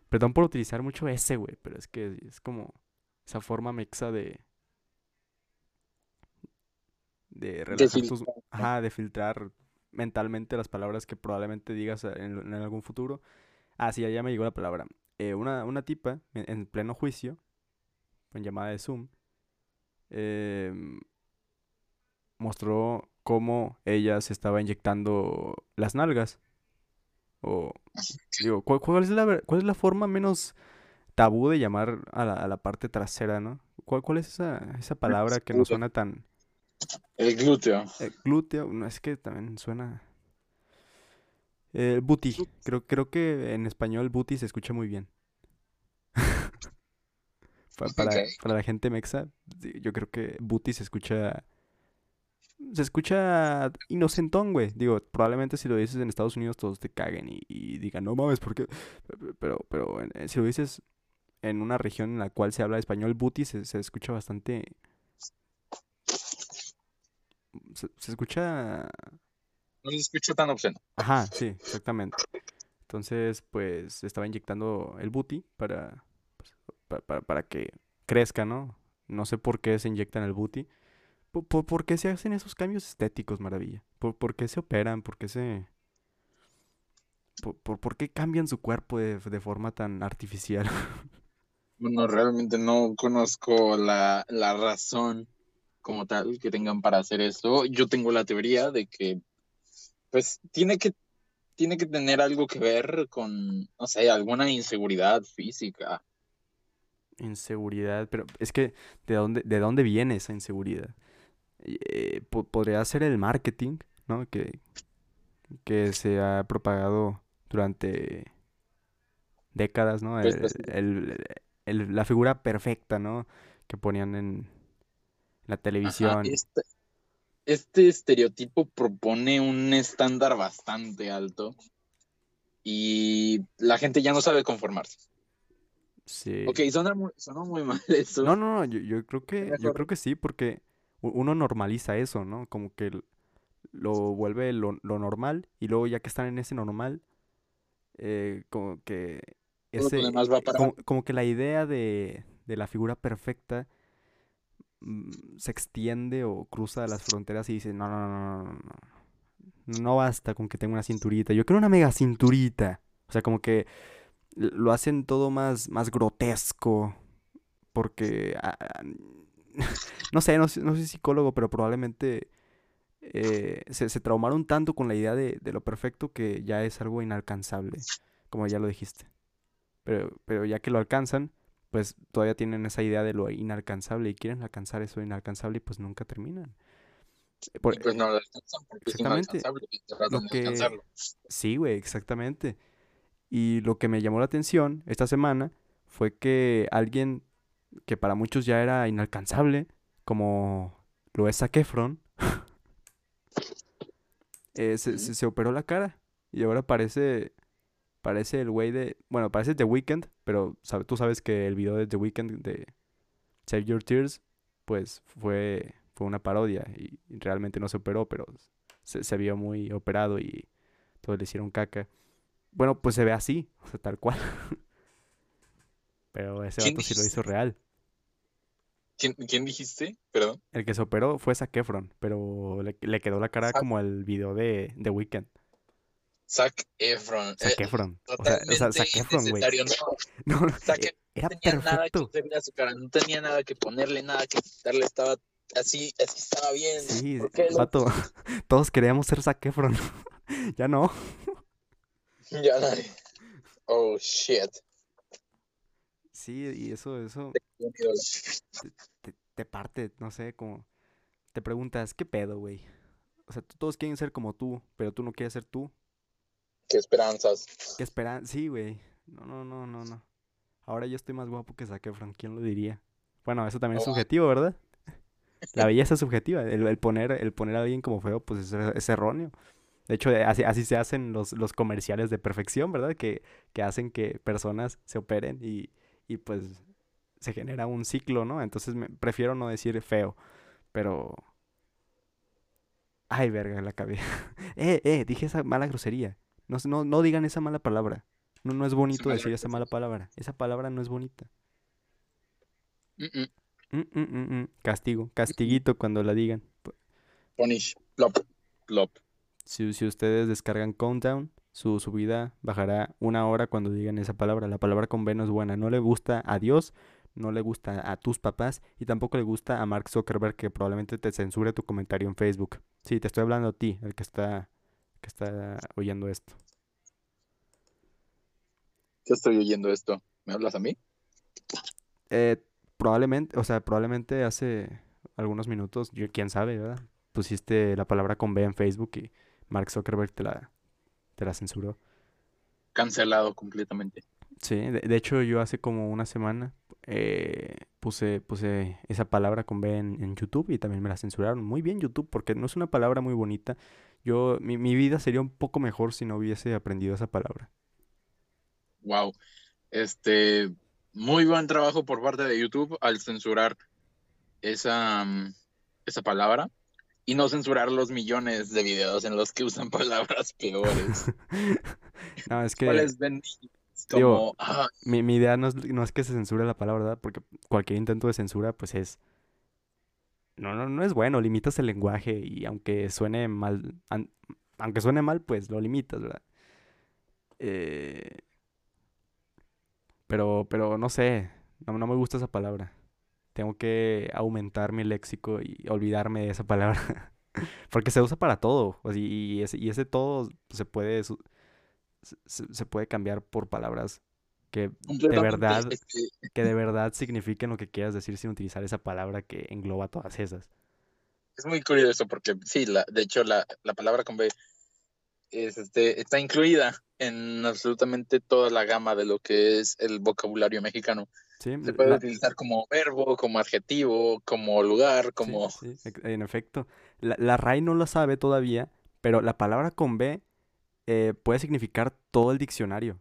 perdón por utilizar mucho ese, güey, pero es que es como esa forma mexa de, de relajar tus, ajá, de filtrar mentalmente las palabras que probablemente digas en, en algún futuro. Ah, sí, ya me llegó la palabra. Eh, una, una tipa en, pleno juicio, en llamada de Zoom, eh, mostró cómo ella se estaba inyectando las nalgas. O, digo, ¿cuál, es la, ¿cuál es la forma menos tabú de llamar a la, parte trasera, no? ¿Cuál, cuál es esa, esa palabra que no suena tan... El glúteo. El glúteo, no, es que también suena... El booty, creo, creo que en español booty se escucha muy bien. para, para, la gente mexa, yo creo que booty se escucha se escucha inocentón, güey. Digo, probablemente si lo dices en Estados Unidos todos te caguen y, digan, no mames, ¿por qué? Pero, pero eh, si lo dices en una región en la cual se habla español, booty se, se escucha bastante... Se, escucha... No se escucha tan obsceno. Ajá, sí, exactamente. Entonces, pues, estaba inyectando el booty para, pues, para, para que crezca, ¿no? No sé por qué se inyectan el booty. ¿Por, qué se hacen esos cambios estéticos, maravilla? ¿Por, qué se operan? ¿Por qué se... ¿Por, qué cambian su cuerpo de, forma tan artificial? Bueno, realmente no conozco la, razón como tal que tengan para hacer esto. Yo tengo la teoría de que, pues, tiene que, tiene que tener algo que ver con, no sé, alguna inseguridad física. Inseguridad, pero es que, ¿de dónde, de dónde viene esa inseguridad? Eh, podría ser el marketing, ¿no? Que, que se ha propagado durante décadas, ¿no? Pues, pues, la figura perfecta, ¿no? Que ponían en la televisión. Este, este, estereotipo propone un estándar bastante alto y la gente ya no sabe conformarse. Sí. Ok, suena muy, muy mal eso. No, no, no, yo, yo creo que, yo creo que sí, porque uno normaliza eso, ¿no? Como que lo vuelve lo, normal y luego ya que están en ese normal, eh, como que ese, como, que la idea de, de la figura perfecta mm, se extiende o cruza las fronteras y dice, no, no, no, no, no, no basta con que tenga una cinturita, yo quiero una mega cinturita. O sea, como que lo hacen todo más, más grotesco porque... Ah, no sé, no, no soy psicólogo, pero probablemente eh, se, traumaron tanto con la idea de, lo perfecto que ya es algo inalcanzable, como ya lo dijiste. Pero, pero ya que lo alcanzan, pues todavía tienen esa idea de lo inalcanzable y quieren alcanzar eso inalcanzable y pues nunca terminan. pues no lo alcanzan porque exactamente. es Sí, güey, exactamente. Y lo que me llamó la atención esta semana fue que alguien que para muchos ya era inalcanzable, como lo es Zac Efron, eh, se, operó la cara y ahora parece parece el güey de bueno parece The Weeknd pero tú sabes que el video de The Weeknd de Save Your Tears pues fue fue una parodia y, realmente no se operó pero se, se vio muy operado y todos le hicieron caca. Bueno pues se ve así o sea tal cual. Pero ese vato sí lo hizo real ¿Quién, dijiste? Perdón. El que se operó fue Zac Efron, pero le, quedó la cara como el video de The Weeknd. Zac Efron. Zac eh, Efron. o, sea, Zac Efron, güey. No, no e, era no tenía perfecto. Nada que su cara, no tenía nada que ponerle, nada que quitarle, estaba así, así estaba bien. Sí, vato, todos queríamos ser Zac Efron. ya no. ya nadie. Oh, shit. Sí, y eso, eso te, parte, no sé, como te preguntas, ¿qué pedo, güey? O sea, todos quieren ser como tú, pero tú no quieres ser tú. ¿Qué esperanzas? ¿Qué esperanzas? Sí, güey. No, no, no, no, no. Ahora yo estoy más guapo que Frank, ¿quién lo diría? Bueno, eso también es subjetivo, ¿verdad? La belleza es subjetiva. El, poner, el poner a alguien como feo, pues es, erróneo. De hecho, así, así se hacen los, los comerciales de perfección, ¿verdad? Que, que hacen que personas se operen y, y pues se genera un ciclo, ¿no? Entonces me, prefiero no decir feo, pero... Ay, verga, la cabeza. eh, eh, dije esa mala grosería. No, no, no digan esa mala palabra. No, no es bonito decir esa mala palabra. Esa palabra no es bonita. Mm, mm, mm, Castigo, castiguito cuando la digan. Punish, plop, plop. Si, si ustedes descargan Countdown, su subida bajará una hora cuando digan esa palabra. La palabra con B no es buena. No le gusta a Dios, no le gusta a tus papás y tampoco le gusta a Mark Zuckerberg que probablemente te censure tu comentario en Facebook. Sí, te estoy hablando a ti, el que está, que está oyendo esto. ¿Qué estoy oyendo esto? ¿Me hablas a mí? Eh, probablemente, o sea, probablemente hace algunos minutos, yo quién sabe, ¿verdad? Pusiste la palabra con B en Facebook y Mark Zuckerberg te la, te la censuró. Cancelado completamente. Sí, de, hecho yo hace como una semana eh, puse, puse esa palabra con B en, YouTube y también me la censuraron. Muy bien YouTube, porque no es una palabra muy bonita. Yo, mi, mi vida sería un poco mejor si no hubiese aprendido esa palabra. Wow. Este, muy buen trabajo por parte de YouTube al censurar esa, mm, esa palabra y no censurar los millones de videos en los que usan palabras peores. no, es que... Ah, mi, mi, idea no es, que se censure la palabra, ¿verdad? Porque cualquier intento de censura, pues es... No, no, no es bueno, limitas el lenguaje y aunque suene mal, aunque suene mal, pues lo limitas, ¿verdad? Eh... Pero, pero no sé, no, no me gusta esa palabra. Tengo que aumentar mi léxico y olvidarme de esa palabra. Porque se usa para todo. y, ese, y ese todo se puede se, puede cambiar por palabras que de verdad, que de verdad signifiquen lo que quieras decir sin utilizar esa palabra que engloba todas esas. Es muy curioso porque sí, la, de hecho la, palabra con B es, este, está incluida en absolutamente toda la gama de lo que es el vocabulario mexicano. Se puede utilizar como verbo, como adjetivo, como lugar, como... en efecto. La, la RAI no lo sabe todavía, pero la palabra con B eh, puede significar todo el diccionario.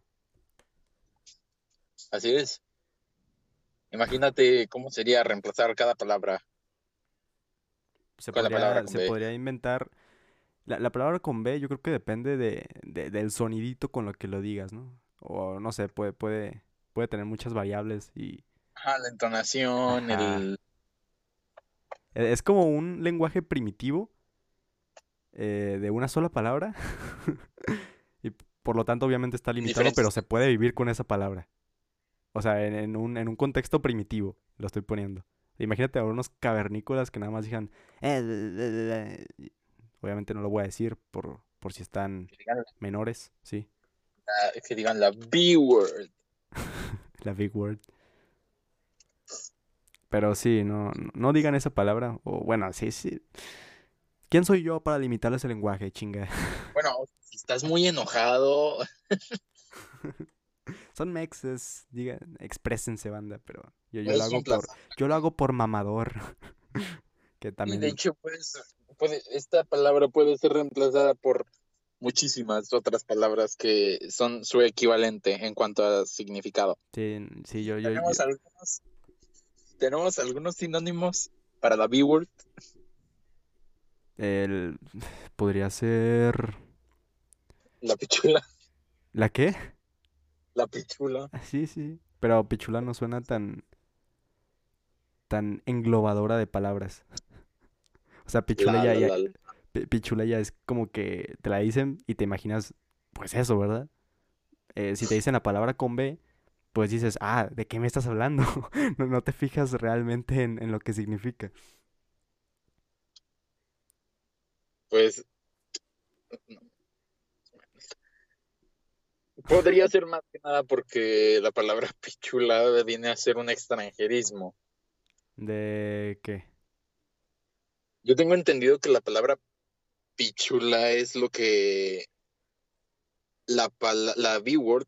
Así es. Imagínate cómo sería reemplazar cada palabra. Se, podría, se podría, inventar. La, palabra con B yo creo que depende de, del sonidito con lo que lo digas, ¿no? O no sé, puede, puede, puede tener muchas variables y... Ah, la entonación, el... E, es como un lenguaje primitivo eh, de una sola palabra. y por lo tanto, obviamente está limitado, pero se puede vivir con esa palabra. O sea, en, un, en un contexto primitivo lo estoy poniendo. Imagínate a unos cavernícolas que nada más digan. Eh, obviamente no lo voy a decir por, por si están menores, sí. que digan la B-word. la big word. Pero sí, no, no digan esa palabra. O bueno, sí, sí. ¿Quién soy yo para limitar ese lenguaje, chinga? Bueno, si estás muy enojado. Son mexes, digan, exprésense, banda, pero yo, yo lo hago por, yo lo hago por mamador. que también... de hecho, pues, puede, esta palabra puede ser reemplazada por muchísimas otras palabras que son su equivalente en cuanto a significado. Sí, sí, yo, yo, tenemos, Algunos, tenemos algunos sinónimos para la B-word. El... Podría ser... La pichula. ¿La qué? La pichula. Ah, sí, sí. Pero pichula no suena tan... tan englobadora de palabras. O sea, pichula ya, Pichula ya es como que te la dicen y te imaginas, pues eso, ¿verdad? Eh, si te dicen la palabra con B, pues dices, ah, ¿de qué me estás hablando? no, te fijas realmente en lo que significa. pues podría ser más que nada porque la palabra pichula viene a ser un extranjerismo. ¿De qué? Yo tengo entendido que la palabra pichula es lo que la, la B-word,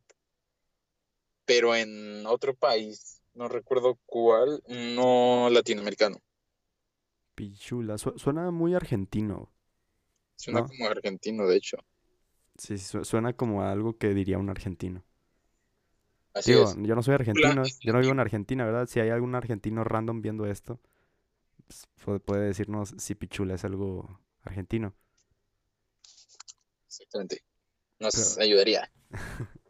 pero en otro país, no recuerdo cuál, no latinoamericano. Pichula, suena muy argentino. Suena como argentino, de hecho. Sí, suena como algo que diría un argentino. Así Digo, yo no soy argentino, yo no vivo en Argentina, ¿verdad? Si hay algún argentino random viendo esto, pues, puede decirnos si Pichula es algo argentino. Exactamente. Nos ayudaría.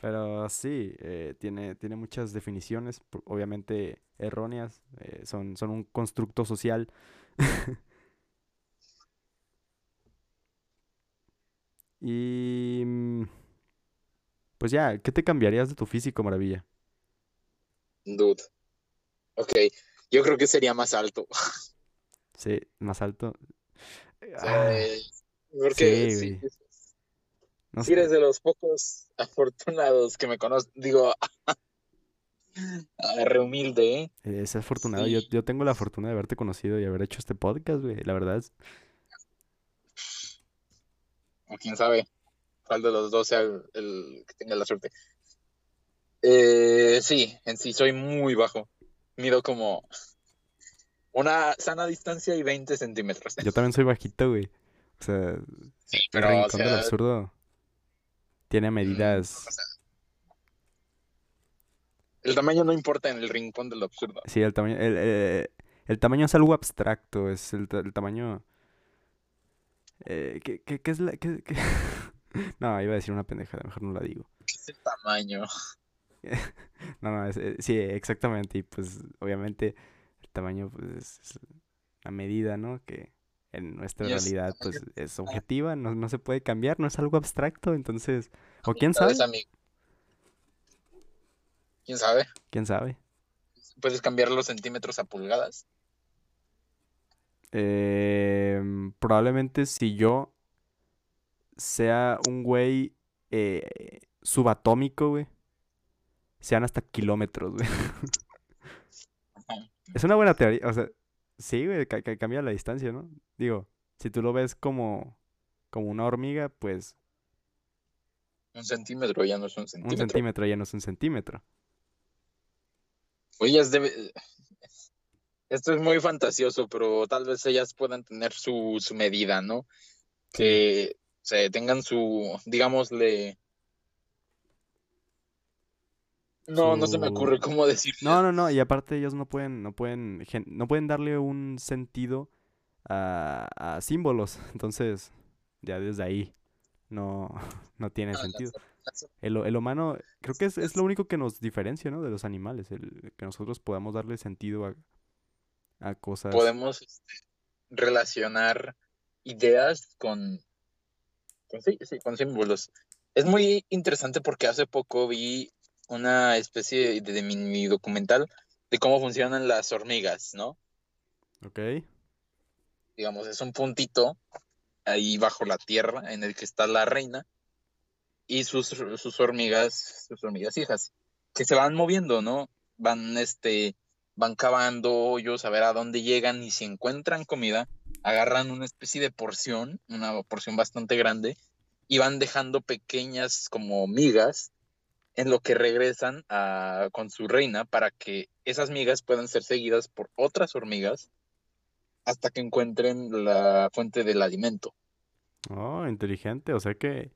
Pero sí, eh, tiene, tiene muchas definiciones, obviamente erróneas, eh, son, son un constructo social Y... Mm, pues ya, ¿qué te cambiarías de tu físico, maravilla? Dude. Ok, yo creo que sería más alto. Sí, más alto. Ah, porque sí, sí, eres de los pocos afortunados que me conocen. Digo, re humilde, ¿eh? Es afortunado. Yo, yo tengo la fortuna de haberte conocido y haber hecho este podcast, güey. La verdad es. O quién sabe cuál de los dos sea el, que tenga la suerte. Eh, sí, en sí soy muy bajo. Mido como una sana distancia y 20 centímetros. Yo también soy bajito, güey. O sea, el rincón del absurdo tiene mm, medidas. el tamaño no importa en el rincón del absurdo. Sí, el tamaño. El, eh, el tamaño es algo abstracto. Es el, el tamaño. Eh, ¿qué, qué, qué, es la.? Qué, no, iba a decir una pendejada, mejor no la digo. ¿Qué es el tamaño? no, no, eh, sí, exactamente. Y pues, obviamente, el tamaño pues, es la medida, ¿no? Que en nuestra realidad pues es objetiva, no, no, se puede cambiar, no es algo abstracto, entonces, o quién sabe. ¿Quién sabe? ¿Quién sabe? ¿Puedes cambiar los centímetros a pulgadas? Eh, probablemente si yo sea un güey eh, subatómico, güey, sean hasta kilómetros, güey. es una buena teoría, o sea, Sí, güey, cambia la distancia, ¿no? Digo, si tú lo ves como, como una hormiga, pues... Un centímetro ya no es un centímetro. Un centímetro ya no es un centímetro. Oye, debe... Esto es muy fantasioso, pero tal vez ellas puedan tener su, su medida, ¿no? Que se tengan su, digámosle, no, no se me ocurre cómo decir. No, no, no, y aparte ellos no pueden, no pueden, no pueden darle un sentido a, símbolos, entonces ya desde ahí no, no tiene sentido. El, el, humano, creo que es, es, lo único que nos diferencia, ¿no? De los animales, el que nosotros podamos darle sentido a, a cosas. Podemos este, relacionar ideas con, con, sí, sí, con símbolos. Es muy interesante porque hace poco vi una especie de, mini documental de cómo funcionan las hormigas, ¿no? Ok. Digamos, es un puntito ahí bajo la tierra en el que está la reina y sus, sus hormigas, sus hormigas hijas, que se van moviendo, ¿no? Van, este, van cavando hoyos a ver a dónde llegan y si encuentran comida, agarran una especie de porción, una porción bastante grande, y van dejando pequeñas como migas en lo que regresan a, con su reina para que esas migas puedan ser seguidas por otras hormigas hasta que encuentren la fuente del alimento. Oh, inteligente, o sea que,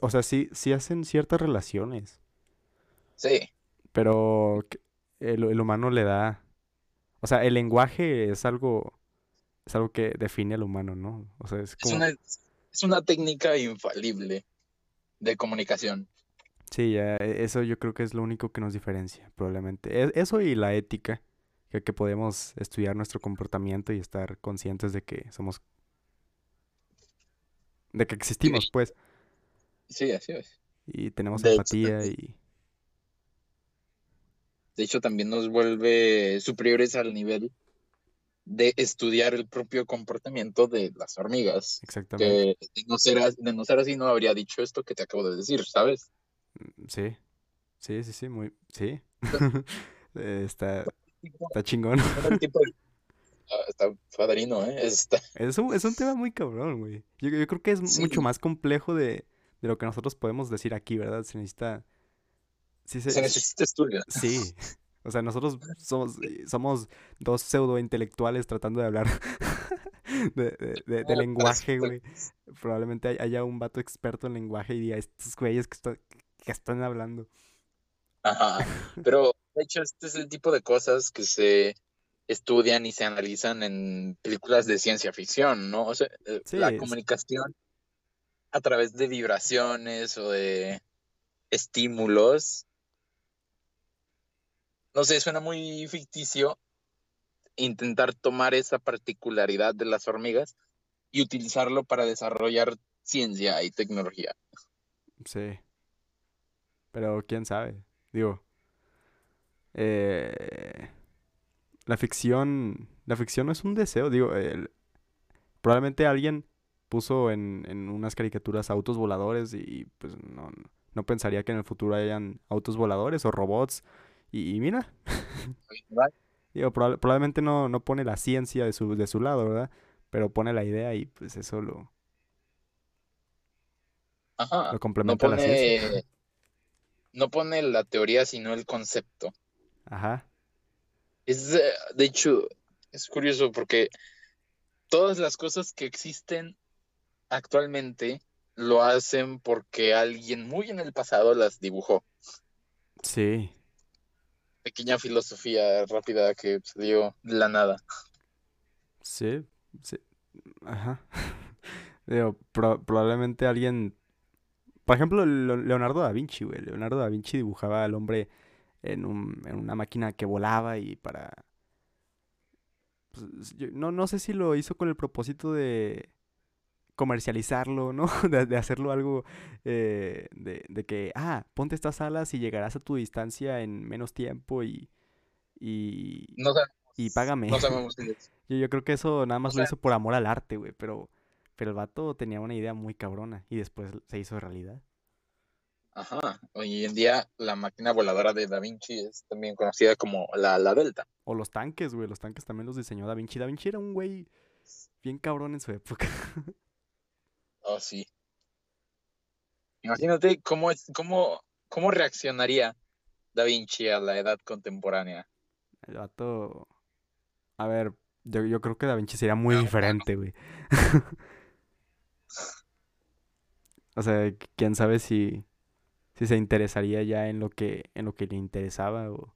o sea, sí, sí hacen ciertas relaciones. Sí. Pero el, humano le da, o sea, el lenguaje es algo, es algo que define al humano, ¿no? O sea, es como... es una técnica infalible de comunicación. Sí, ya, e, eso yo creo que es lo único que nos diferencia, probablemente. E, eso y la ética, que, que podemos estudiar nuestro comportamiento y estar conscientes de que somos... de que existimos, pues. Sí, así es. Y tenemos empatía y... De hecho, también nos vuelve superiores al nivel de estudiar el propio comportamiento de las hormigas. Exactamente. Que de no ser, de no ser así no habría dicho esto que te acabo de decir, ¿sabes? Mm, sí, sí, sí, sí, muy, sí. está, está chingón. Ah, está padrino, ¿eh? Está... Es, un, es un tema muy cabrón, güey. Yo, yo creo que es mucho más complejo de, de, lo que nosotros podemos decir aquí, ¿verdad? Se necesita... Sí, se, se necesita estudio. Sí. O sea, nosotros somos, somos dos pseudo intelectuales tratando de hablar de, de, de, lenguaje, güey. Probablemente haya un vato experto en lenguaje y diga, estos güeyes que, están que están hablando. Ajá, pero de hecho este es el tipo de cosas que se estudian y se analizan en películas de ciencia ficción, ¿no? O sea, eh, la comunicación a través de vibraciones o de estímulos. No sé, suena muy ficticio intentar tomar esa particularidad de las hormigas y utilizarlo para desarrollar ciencia y tecnología. Sí. Pero quién sabe. Digo. Eh, la ficción, la ficción no es un deseo, digo, probablemente alguien puso en, en, unas caricaturas autos voladores y, pues no, no pensaría que en el futuro hayan autos voladores o robots y, mira, digo, probablemente no, no pone la ciencia de su, de su lado, ¿verdad? Pero pone la idea y pues eso lo, Ajá, lo complementa no pone, la ciencia. No pone la teoría, sino el concepto. Ajá. Es, de hecho, es curioso porque todas las cosas que existen actualmente lo hacen porque alguien muy en el pasado las dibujó. Sí. Pequeña filosofía rápida que se dio de la nada. Sí, sí. Ajá. Digo, probablemente alguien. Por ejemplo, Leonardo da Vinci, güey. Leonardo da Vinci dibujaba al hombre en, un, en una máquina que volaba y para... Pues, no, no sé si lo hizo con el propósito de comercializarlo, ¿no? De, hacerlo algo eh, de, de, que, ah, ponte estas alas y llegarás a tu distancia en menos tiempo y... Y, no y págame. No sabemos yo, yo creo que eso nada más lo hizo por amor al arte, güey, pero, pero el vato tenía una idea muy cabrona y después se hizo realidad. Ajá. Hoy en día la máquina voladora de Da Vinci es también conocida como la, la Delta. O los tanques, güey. Los tanques también los diseñó Da Vinci. Da Vinci era un güey bien cabrón en su época. Oh, sí. Imagínate cómo, es, cómo, cómo reaccionaría Da Vinci a la edad contemporánea. El vato... A ver, yo, yo creo que Da Vinci sería muy diferente, güey. o sea, quién sabe si si se interesaría ya en lo que en lo que le interesaba o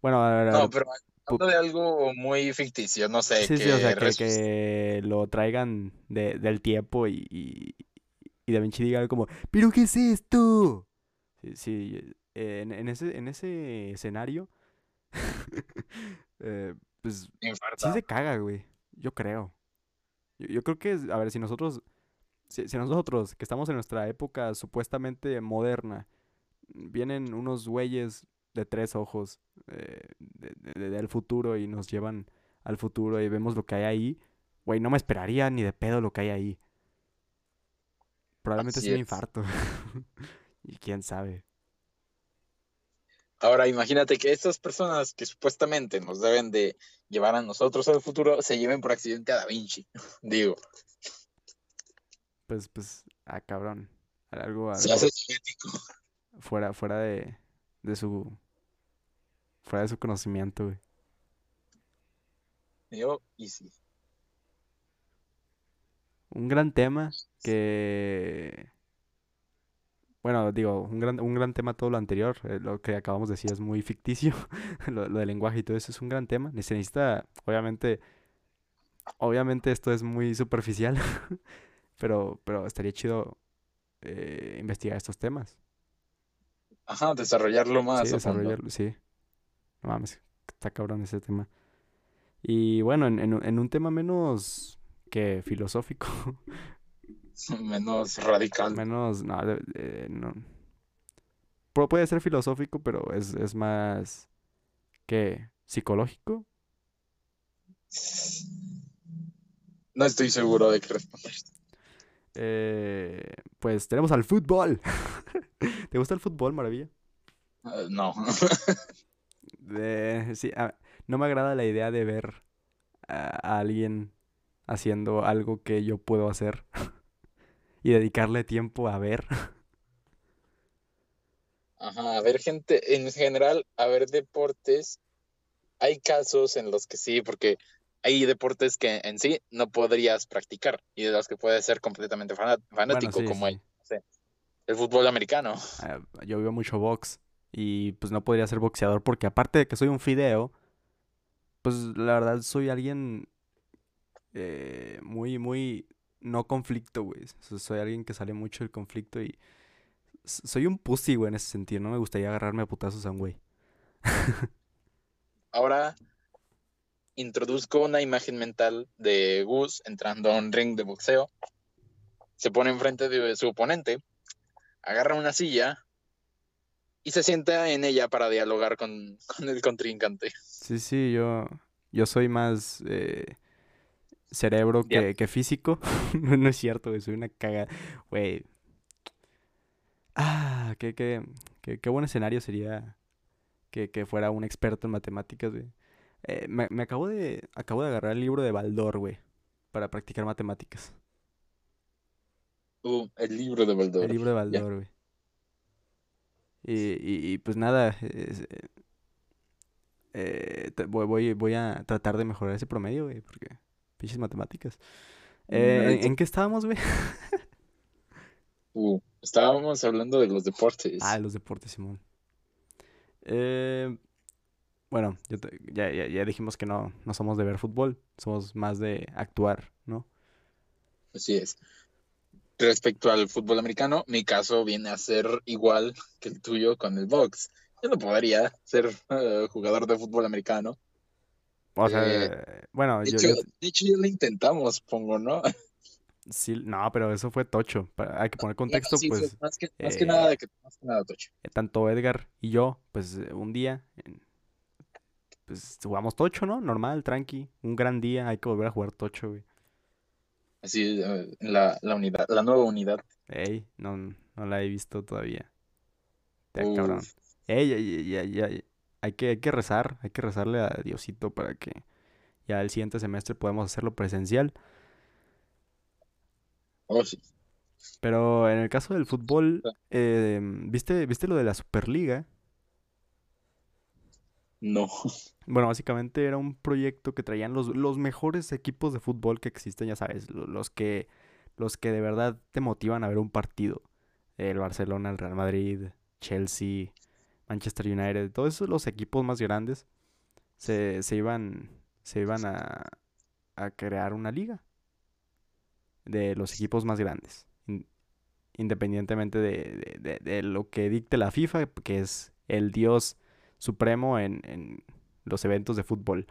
bueno no pero hablando de algo muy ficticio no sé sí, que, sí, o sea, que, lo traigan de, del tiempo y, y, y Da Vinci diga como pero qué es esto sí, sí en, en, ese en ese escenario eh, pues sí se caga güey yo creo. Yo, yo creo que a ver si nosotros si, nosotros, que estamos en nuestra época supuestamente moderna, vienen unos güeyes de tres ojos eh, del futuro y nos llevan al futuro y vemos lo que hay ahí, güey, no me esperaría ni de pedo lo que hay ahí. Probablemente es un infarto. y quién sabe. Ahora imagínate que estas personas que supuestamente nos deben de llevar a nosotros al futuro se lleven por accidente a Da Vinci. Digo pues, pues, ah, cabrón. Algo, algo fuera, fuera de, de su, fuera de su conocimiento, güey. Yo, y sí. Un gran tema que, bueno, digo, un gran, un gran tema todo lo anterior, eh, lo que acabamos de decir es muy ficticio, lo, lo del lenguaje y todo eso es un gran tema. Se necesita, obviamente, obviamente esto es muy superficial, Pero, pero estaría chido eh, investigar estos temas. Ajá, desarrollarlo más. Sí, desarrollarlo, sí. No mames, está cabrón ese tema. Y bueno, en, en, un tema menos que filosófico. menos radical. Menos, no, no. Puede ser filosófico, pero es, es más que psicológico. No estoy seguro de qué responder. Eh, pues tenemos al fútbol. ¿Te gusta el fútbol, Maravilla? Eh, no. sí, no me agrada la idea de ver a, alguien haciendo algo que yo puedo hacer y dedicarle tiempo a ver. Ajá, a ver gente, en general, a ver deportes. Hay casos en los que sí, porque hay deportes que en sí no podrías practicar y de los que puedes ser completamente fanático, como El, el fútbol americano. Ah, yo veo mucho box y pues no podría ser boxeador porque aparte de que soy un fideo, pues la verdad soy alguien eh, muy, muy no conflicto, güey. Soy alguien que sale mucho del conflicto y soy un pussy, güey, en ese sentido. No me gustaría agarrarme a putazos a un güey. Ahora, introduzco una imagen mental de Gus entrando a un ring de boxeo, se pone enfrente de su oponente, agarra una silla y se sienta en ella para dialogar con, el contrincante. Sí, sí, yo, yo soy más eh, cerebro que, que físico. no, es cierto, güey, soy una caga. Güey. Ah, qué, qué, qué, qué buen escenario sería que, que fuera un experto en matemáticas, güey. Eh, me, me acabo de, acabo de agarrar el libro de Baldor, güey, para practicar matemáticas. Uh, el libro de Baldor. El libro de Baldor, güey. Y, y, pues nada, eh, voy, voy, a tratar de mejorar ese promedio, güey, porque pinches matemáticas. Eh, ¿en, qué estábamos, güey? uh, estábamos hablando de los deportes. Ah, los deportes, Simón. Eh, bueno, ya, ya, ya, dijimos que no, no somos de ver fútbol, somos más de actuar, ¿no? Así es. Respecto al fútbol americano, mi caso viene a ser igual que el tuyo con el box. Yo no podría ser eh, jugador de fútbol americano. O sea, eh, bueno, de, hecho, de hecho ya lo intentamos, pongo, ¿no? Sí, no, pero eso fue tocho. Hay que poner contexto, pues. Más que, más que nada, más que nada tocho. Tanto Edgar y yo, pues un día pues jugamos tocho, ¿no? Normal, tranqui. Un gran día, hay que volver a jugar tocho, güey. Así, eh, la, la unidad, la nueva unidad. Ey, no, no la he visto todavía. Te cabrón. Ey, ya, ya, ya, hay que, hay que rezar, hay que rezarle a Diosito para que ya el siguiente semestre podamos hacerlo presencial. Oh, sí. Pero en el caso del fútbol, eh, ¿viste, ¿viste lo de la Superliga? No. Bueno, básicamente era un proyecto que traían los, los mejores equipos de fútbol que existen, ya sabes, los que, los que de verdad te motivan a ver un partido. El Barcelona, el Real Madrid, Chelsea, Manchester United, todos esos los equipos más grandes se, se iban, se iban a, a crear una liga de los equipos más grandes. Independientemente de, de, de lo que dicte la FIFA, que es el dios supremo en, en los eventos de fútbol.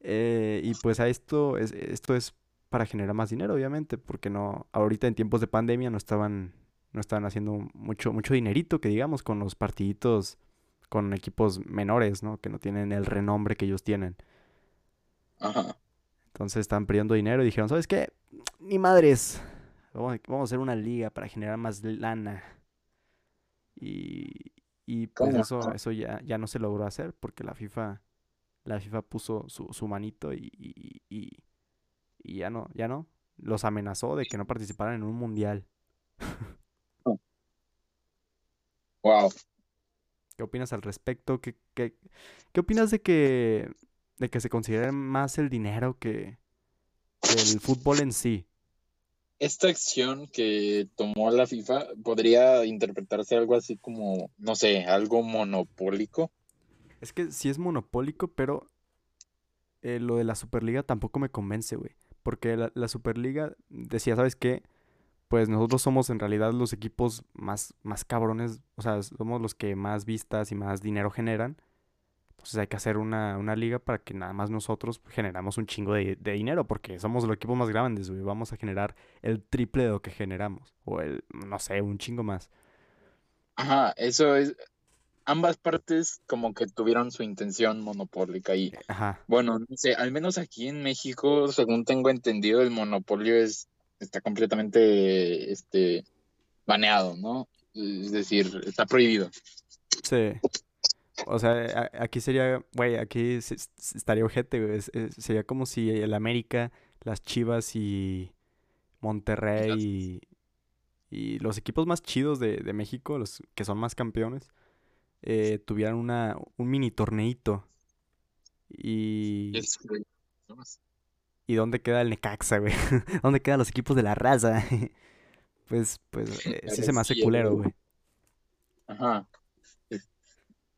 Eh, y pues a esto es, esto es para generar más dinero, obviamente, porque no, ahorita en tiempos de pandemia no estaban, no estaban haciendo mucho, mucho dinerito, que digamos, con los partiditos, con equipos menores, ¿no? Que no tienen el renombre que ellos tienen. Ajá. Entonces estaban perdiendo dinero y dijeron, ¿sabes qué? Ni madres. Vamos a hacer una liga para generar más lana. Y, y pues eso, eso ya, ya no se logró hacer porque la FIFA, la FIFA puso su, su manito y, y, y, ya no, ya no. Los amenazó de que no participaran en un mundial. Wow. ¿Qué opinas al respecto? ¿Qué, qué, qué opinas de que, de que se considere más el dinero que, que el fútbol en sí? Esta acción que tomó la FIFA podría interpretarse algo así como, no sé, algo monopólico. Es que sí es monopólico, pero eh, lo de la Superliga tampoco me convence, güey. Porque la, la, Superliga decía, ¿sabes qué? Pues nosotros somos en realidad los equipos más, más cabrones, o sea, somos los que más vistas y más dinero generan. Entonces hay que hacer una, una liga para que nada más nosotros generamos un chingo de, de, dinero, porque somos los equipos más grandes, güey. Vamos a generar el triple de lo que generamos. O el, no sé, un chingo más. Ajá, eso es. Ambas partes como que tuvieron su intención monopólica y Ajá. bueno, no sé, al menos aquí en México, según tengo entendido, el monopolio es está completamente este baneado, ¿no? Es decir, está prohibido. Sí. O sea, aquí sería, güey, aquí estaría ojete, güey. Sería como si el América, las Chivas y Monterrey y, y los equipos más chidos de, de, México, los que son más campeones, eh, tuvieran una, un mini torneito. Y... ¿Y dónde queda el Necaxa, güey? ¿Dónde quedan los equipos de la raza? pues, pues, eh, sí se me hace culero, güey. Ajá.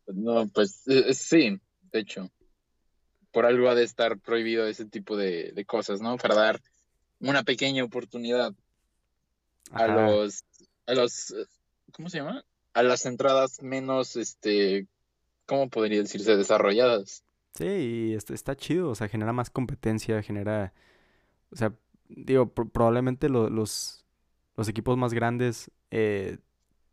No, pues eh, sí, de hecho. Por algo ha de estar prohibido ese tipo de, de cosas, ¿no? Para dar una pequeña oportunidad a los, a los, ¿cómo se llama? A las entradas menos, este, ¿cómo podría decirse? Desarrolladas. Sí, y está, está chido, o sea, genera más competencia, genera, o sea, digo, pr probablemente lo, los, los equipos más grandes eh,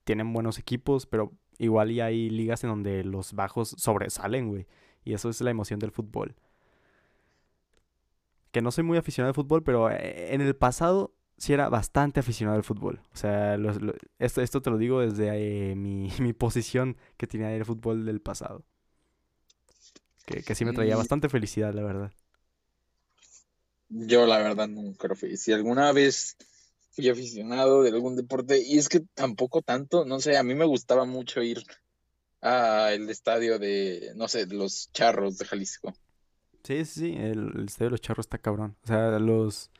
tienen buenos equipos, pero igual y hay ligas en donde los bajos sobresalen, güey. Y eso es la emoción del fútbol. Que no soy muy aficionado al fútbol, pero eh, en el pasado sí era bastante aficionado al fútbol. O sea, esto, esto te lo digo desde eh, mi, mi, posición que tenía el fútbol del pasado. Que, que sí me traía bastante felicidad, la verdad. Yo la verdad nunca lo fui. Si alguna vez fui aficionado de algún deporte, y es que tampoco tanto, no sé, a mí me gustaba mucho ir al estadio de, no sé, los Charros de Jalisco. Sí, sí, sí, el, estadio de los Charros está cabrón. O sea, los...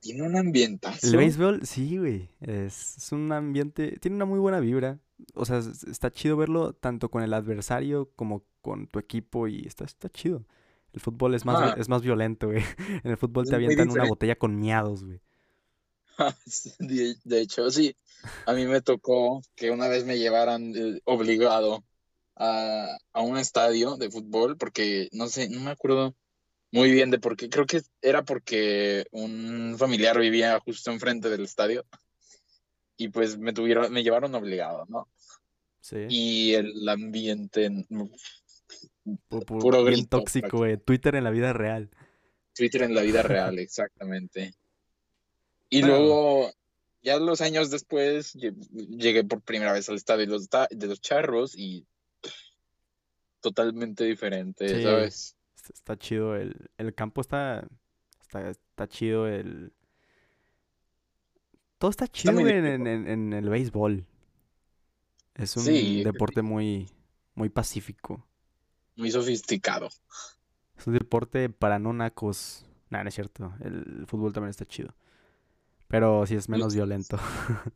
Tiene un ambientazo. El béisbol, sí, güey. Es, un ambiente, tiene una muy buena vibra. O sea, está chido verlo tanto con el adversario como con tu equipo y está, está chido. El fútbol es más, es más violento, güey. En el fútbol te avientan una botella con miados, güey. De hecho, sí. A mí me tocó que una vez me llevaran eh, obligado a, a, un estadio de fútbol porque no sé, no me acuerdo muy bien de por qué. Creo que era porque un familiar vivía justo enfrente del estadio y pues me tuvieron, me llevaron obligado, ¿no? Sí. Y el ambiente puro grito, tóxico, güey. Twitter en la vida real. Twitter en la vida real, exactamente. Y luego, ya los años después, llegué por primera vez al estadio de los, de los charros y totalmente diferente, ¿sabes? Está chido el, el campo está, está, chido el todo está chido en, en, el béisbol. Es un deporte muy, muy pacífico. Muy sofisticado. Es un deporte para no nacos. Nah, no es cierto. El fútbol también está chido. Pero sí es menos violento.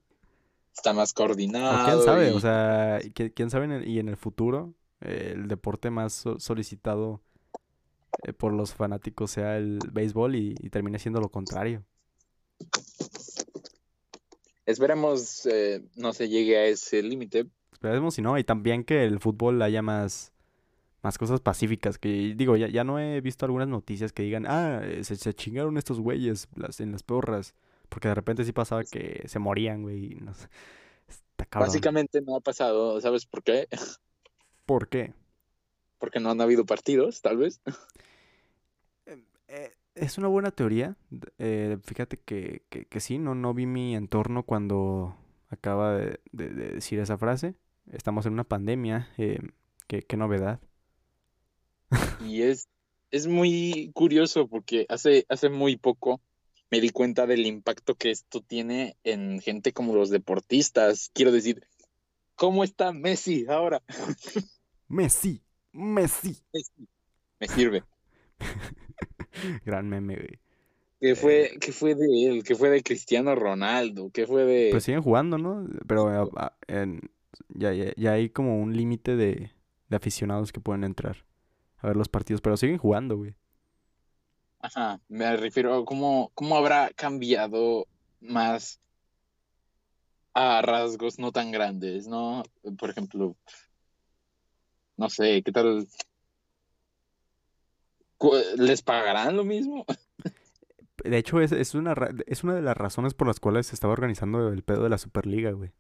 Está más coordinado. ¿Quién sabe? O sea, ¿quién sabe? y en el futuro, el deporte más solicitado eh, por los fanáticos sea el béisbol y, termine siendo lo contrario. Esperemos eh, no se llegue a ese límite. Esperemos si no, y también que el fútbol haya más, más cosas pacíficas. Que digo, ya, ya no he visto algunas noticias que digan, ah, eh, se, se chingaron estos güeyes en las porras. Porque de repente sí pasaba que se morían, güey. No Básicamente no ha pasado, ¿sabes por qué? ¿Por qué? Porque no han habido partidos, tal vez. Em, eh, es una buena teoría. Eh, fíjate que, que, sí, no, no vi mi entorno cuando acaba de, decir esa frase. Estamos en una pandemia. Eh, qué, qué novedad. Y es, es muy curioso porque hace, hace muy poco me di cuenta del impacto que esto tiene en gente como los deportistas. Quiero decir, ¿cómo está Messi ahora? Messi, Messi. Me sirve. Gran meme, güey. ¿Qué fue, eh, ¿Qué fue de él? ¿Qué fue de Cristiano Ronaldo? ¿Qué fue de...? Pues siguen jugando, ¿no? Pero ya, ya, hay como un límite de, de aficionados que pueden entrar a ver los partidos, pero siguen jugando, güey. Ajá, me refiero a cómo, cómo habrá cambiado más a rasgos no tan grandes, ¿no? Por ejemplo, no sé, ¿qué tal? ¿Les pagarán lo mismo? De hecho, es, es, una, es una de las razones por las cuales se estaba organizando el pedo de la Superliga, güey.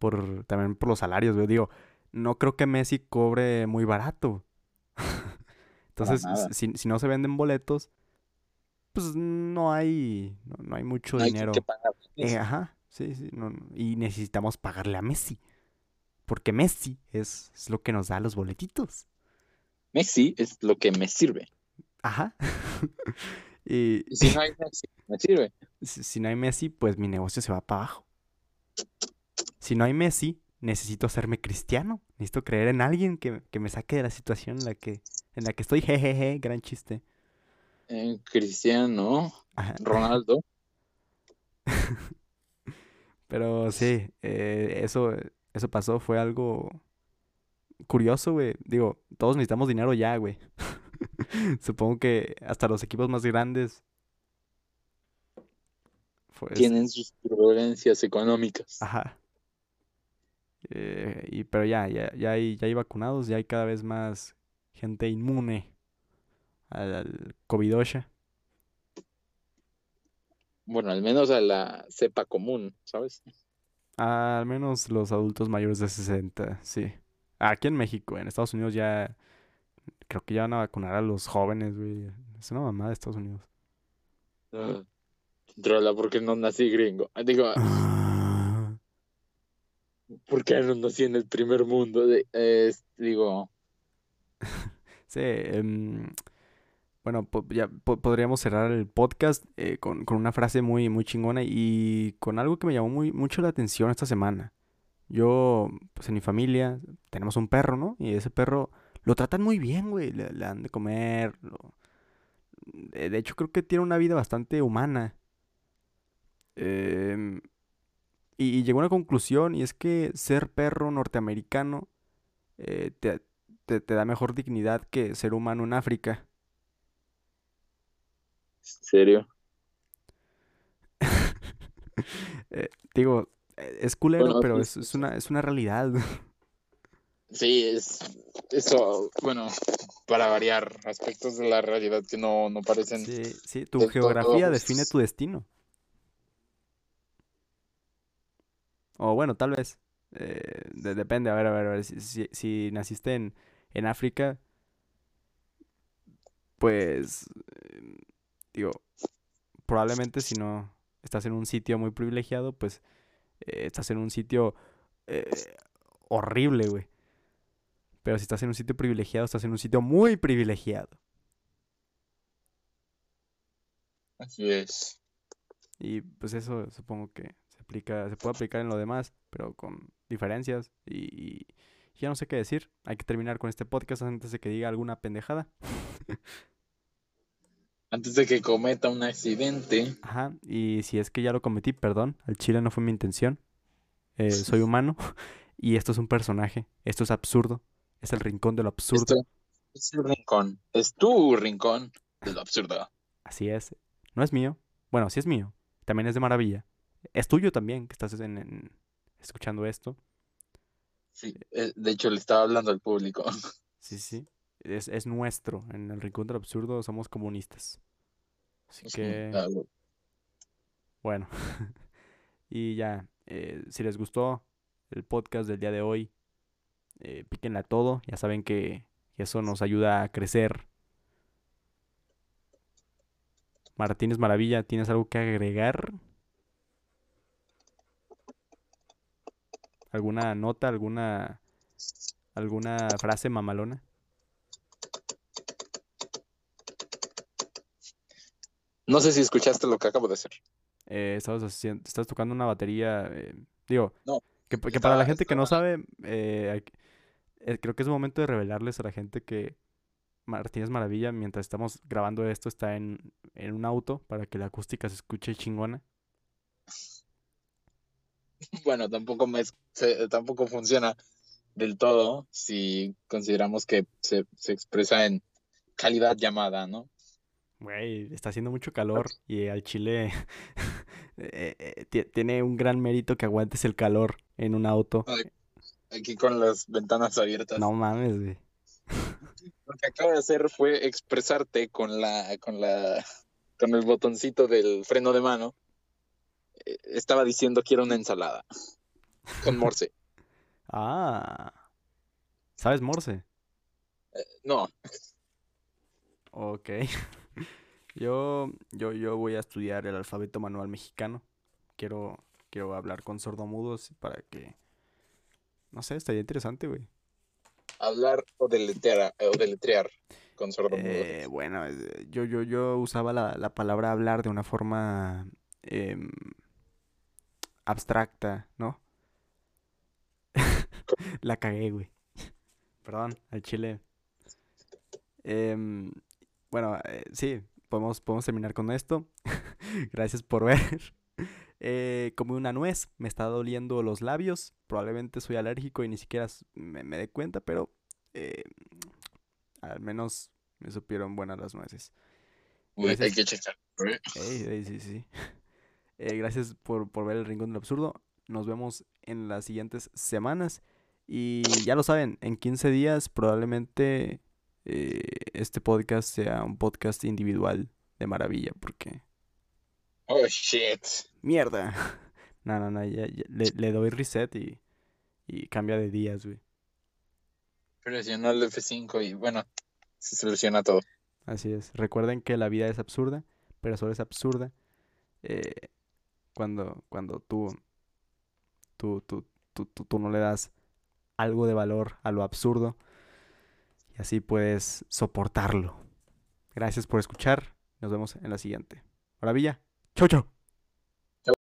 Por, también por los salarios, güey. Digo, no creo que Messi cobre muy barato. Entonces, si, si, no se venden boletos, pues no hay, no, hay mucho dinero. Eh, ajá, sí, sí. y necesitamos pagarle a Messi. Porque Messi es, lo que nos da los boletitos. Messi es lo que me sirve. Ajá. y, si no hay Messi, me sirve. Si, no hay Messi, pues mi negocio se va para abajo. Si no hay Messi, necesito hacerme cristiano. Necesito creer en alguien que, que me saque de la situación en la que en la que estoy, jejeje, gran chiste. Eh, Cristiano, Ronaldo. Pero sí, eh, eso, eso pasó, fue algo curioso, güey. Digo, todos necesitamos dinero ya, güey. Supongo que hasta los equipos más grandes tienen sus turbulencias económicas. Ajá. Eh, y, pero ya, ya, ya, hay, ya hay vacunados, ya hay cada vez más gente inmune al, covid Bueno, al menos a la cepa común, ¿sabes? Al menos los adultos mayores de 60, sí. Aquí en México, en Estados Unidos ya, Creo que ya van a vacunar a los jóvenes, güey. Es una mamada de Estados Unidos. Uh, trola, porque no nací gringo. Ah, digo, Ah, ¿por qué no nací en el primer mundo? Digo, sí, em, bueno, ya po- podríamos cerrar el podcast eh, con, con una frase muy, muy chingona y con algo que me llamó muy, mucho la atención esta semana. Yo, pues en mi familia, tenemos un perro, ¿no? Y ese perro lo tratan muy bien, güey. Le, dan de comer. lo- De, hecho, creo que tiene una vida bastante humana. Em, y, llegó a una conclusión y es que ser perro norteamericano eh, te- te da mejor dignidad que ser humano en África. ¿serio? Eh, digo, eh, es culero, Bueno, pero es, una, es una realidad. Sí, es eso, bueno, para variar aspectos de la realidad que no, no parecen Sí, sí, tu geografía todo, define tu destino. O bueno, tal vez. eh, de- depende, a ver, a ver, a ver. Si, si- si naciste en, en África, pues, digo, probablemente si no estás en un sitio muy privilegiado, pues eh, estás en un sitio eh, horrible, güey. Pero si estás en un sitio privilegiado, estás en un sitio muy privilegiado. Así es. Y pues eso supongo que se aplica, se puede aplicar en lo demás, pero con diferencias. Y, y ya no sé qué decir. Hay que terminar con este podcast antes de que diga alguna pendejada. Antes de que cometa un accidente, Ajá. Y si es que ya lo cometí, perdón. Al chile no fue mi intención. Eh, soy humano. Y esto es un personaje. Esto es absurdo. Es el rincón de lo absurdo. esto es el rincón, es tu rincón de lo absurdo. Así es. No es mío. Bueno, sí es mío. También es de maravilla. Es tuyo también, que estás en- en- escuchando esto. Sí, eh, de hecho le estaba hablando al público. Sí, sí. Es, es nuestro. En el Rincón del Absurdo somos comunistas. Así que, bueno. Y ya, eh, si les gustó el podcast del día de hoy, eh, píquenle a todo. Ya saben que eso nos ayuda a crecer. Martínez Maravilla, ¿tienes algo que agregar? ¿Alguna nota, alguna, alguna frase mamalona? No sé si escuchaste lo que acabo de hacer. eh, estabas haciendo, estás tocando una batería, eh, digo, No, que, que para la gente que no sabe, eh, eh, creo que es momento de revelarles a la gente que Martínez Maravilla, mientras estamos grabando esto, está en, en un auto para que la acústica se escuche chingona. Bueno, tampoco me se- tampoco funciona del todo si consideramos que se, se expresa en calidad llamada, ¿no? Güey, está haciendo mucho calor y al chile eh, eh, ti- tiene un gran mérito que aguantes el calor en un auto. Aquí con las ventanas abiertas. No mames, güey. Lo que acabo de hacer fue expresarte con la, con la, con el botoncito del freno de mano. Eh, Estaba diciendo quiero una ensalada. Con Morse. Ah, ¿sabes Morse? No, Ok. Yo, yo, yo voy a estudiar el alfabeto manual mexicano. Quiero, quiero hablar con sordomudos para que, no sé, estaría interesante, güey. hablar o deletrear, o deletrear con sordomudos. Eh, bueno, eh, yo, yo, yo usaba la, la palabra hablar de una forma em, abstracta, ¿no? La cagué, güey. Perdón, al chile. Em, bueno, eh, sí, podemos, podemos terminar con esto. Gracias por ver. Eh, comí una nuez, me está doliendo los labios. Probablemente soy alérgico y ni siquiera me, me dé cuenta, pero eh, al menos me supieron buenas las nueces. Uy, hay que checar. ¿eh? Ey, sí, sí. Eh, gracias por, por ver el Rincón del Absurdo. Nos vemos en las siguientes semanas. Y ya lo saben, en 15 días probablemente eh, este podcast sea un podcast individual de maravilla, porque... Oh, shit. ¡Mierda! No, no, no, ya, ya, le, le doy reset y, y cambia de días, güey. Presionó el F5 y bueno, se soluciona todo. Así es. Recuerden que la vida es absurda, pero solo es absurda eh, cuando, cuando tú, tú, tú, tú, tú no le das algo de valor a lo absurdo y así puedes soportarlo. Gracias por escuchar. Nos vemos en la siguiente. Maravilla. Chau, chau.